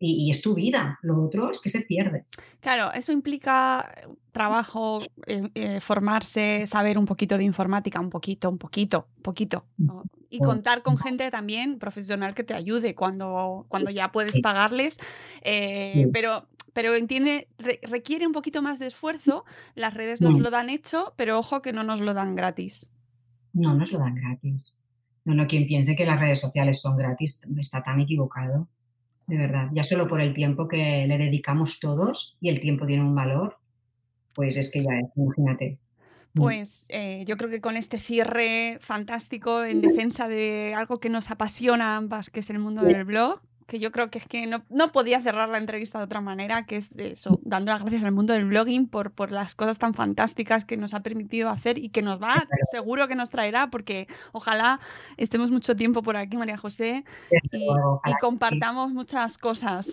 E: Y, y, es tu vida, lo otro es que se pierde.
D: Claro, eso implica trabajo, eh, eh, formarse, saber un poquito de informática, un poquito, un poquito, poquito. ¿no? Y contar con gente también profesional que te ayude cuando, cuando ya puedes pagarles. Eh, pero pero entiende, re, requiere un poquito más de esfuerzo. Las redes nos lo dan hecho, pero ojo que no nos lo dan gratis.
E: No nos lo dan gratis. No, no, quien piense que las redes sociales son gratis está tan equivocado. De verdad, ya solo por el tiempo que le dedicamos todos y el tiempo tiene un valor, pues es que ya es, imagínate.
D: Pues eh, yo creo que con este cierre fantástico en defensa de algo que nos apasiona ambas, que es el mundo del blog, que yo creo que es que no, no, podía cerrar la entrevista de otra manera, que es eso, dando las gracias al mundo del blogging por, por las cosas tan fantásticas que nos ha permitido hacer y que nos va, seguro que nos traerá, porque ojalá estemos mucho tiempo por aquí, María José, y, y compartamos muchas cosas.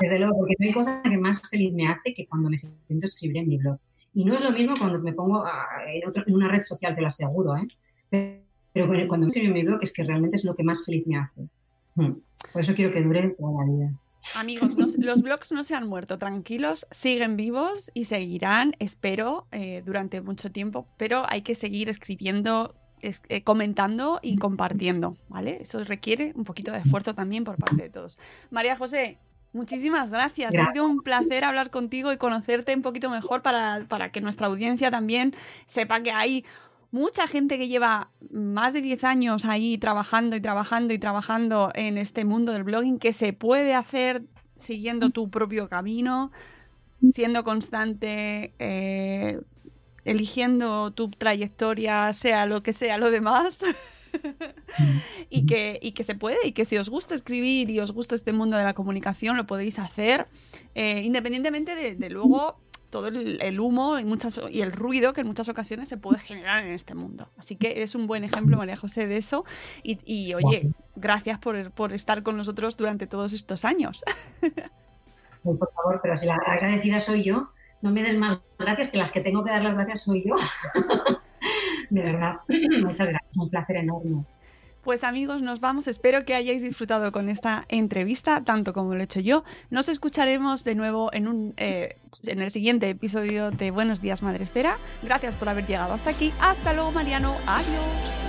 E: Desde luego, porque no hay cosa que más feliz me hace que cuando me siento escribir en mi blog. Y no es lo mismo cuando me pongo en, otro, en una red social, te lo aseguro, ¿eh? Pero cuando me escribo en mi blog es que realmente es lo que más feliz me hace. Por eso quiero que dure toda la vida.
D: Amigos, no, los blogs no se han muerto, tranquilos, siguen vivos y seguirán, espero, eh, durante mucho tiempo, pero hay que seguir escribiendo es- eh, comentando y compartiendo, ¿vale? Eso requiere un poquito de esfuerzo también por parte de todos. María José, muchísimas gracias. Ha
F: Gracias.
D: sido un placer hablar contigo y conocerte un poquito mejor para, para que nuestra audiencia también sepa que hay mucha gente que lleva más de 10 años ahí trabajando y trabajando y trabajando en este mundo del blogging que se puede hacer siguiendo tu propio camino, siendo constante, eh, eligiendo tu trayectoria, sea lo que sea lo demás. y, que, y que se puede, y que si os gusta escribir y os gusta este mundo de la comunicación, lo podéis hacer, eh, independientemente de, de luego todo el, el humo y, muchas, y el ruido que en muchas ocasiones se puede generar en este mundo. Así que eres un buen ejemplo, María José, de eso. Y, y, oye, gracias por, por estar con nosotros durante todos estos años.
F: Por favor, pero si la agradecida soy yo, no me des más gracias que las que tengo que dar las gracias soy yo. De verdad, muchas gracias, un placer enorme.
D: Pues amigos, nos vamos. Espero que hayáis disfrutado con esta entrevista, tanto como lo he hecho yo. Nos escucharemos de nuevo en, un, eh, en el siguiente episodio de Buenos Días Madre Esfera. Gracias por haber llegado hasta aquí. Hasta luego, Mariano. Adiós.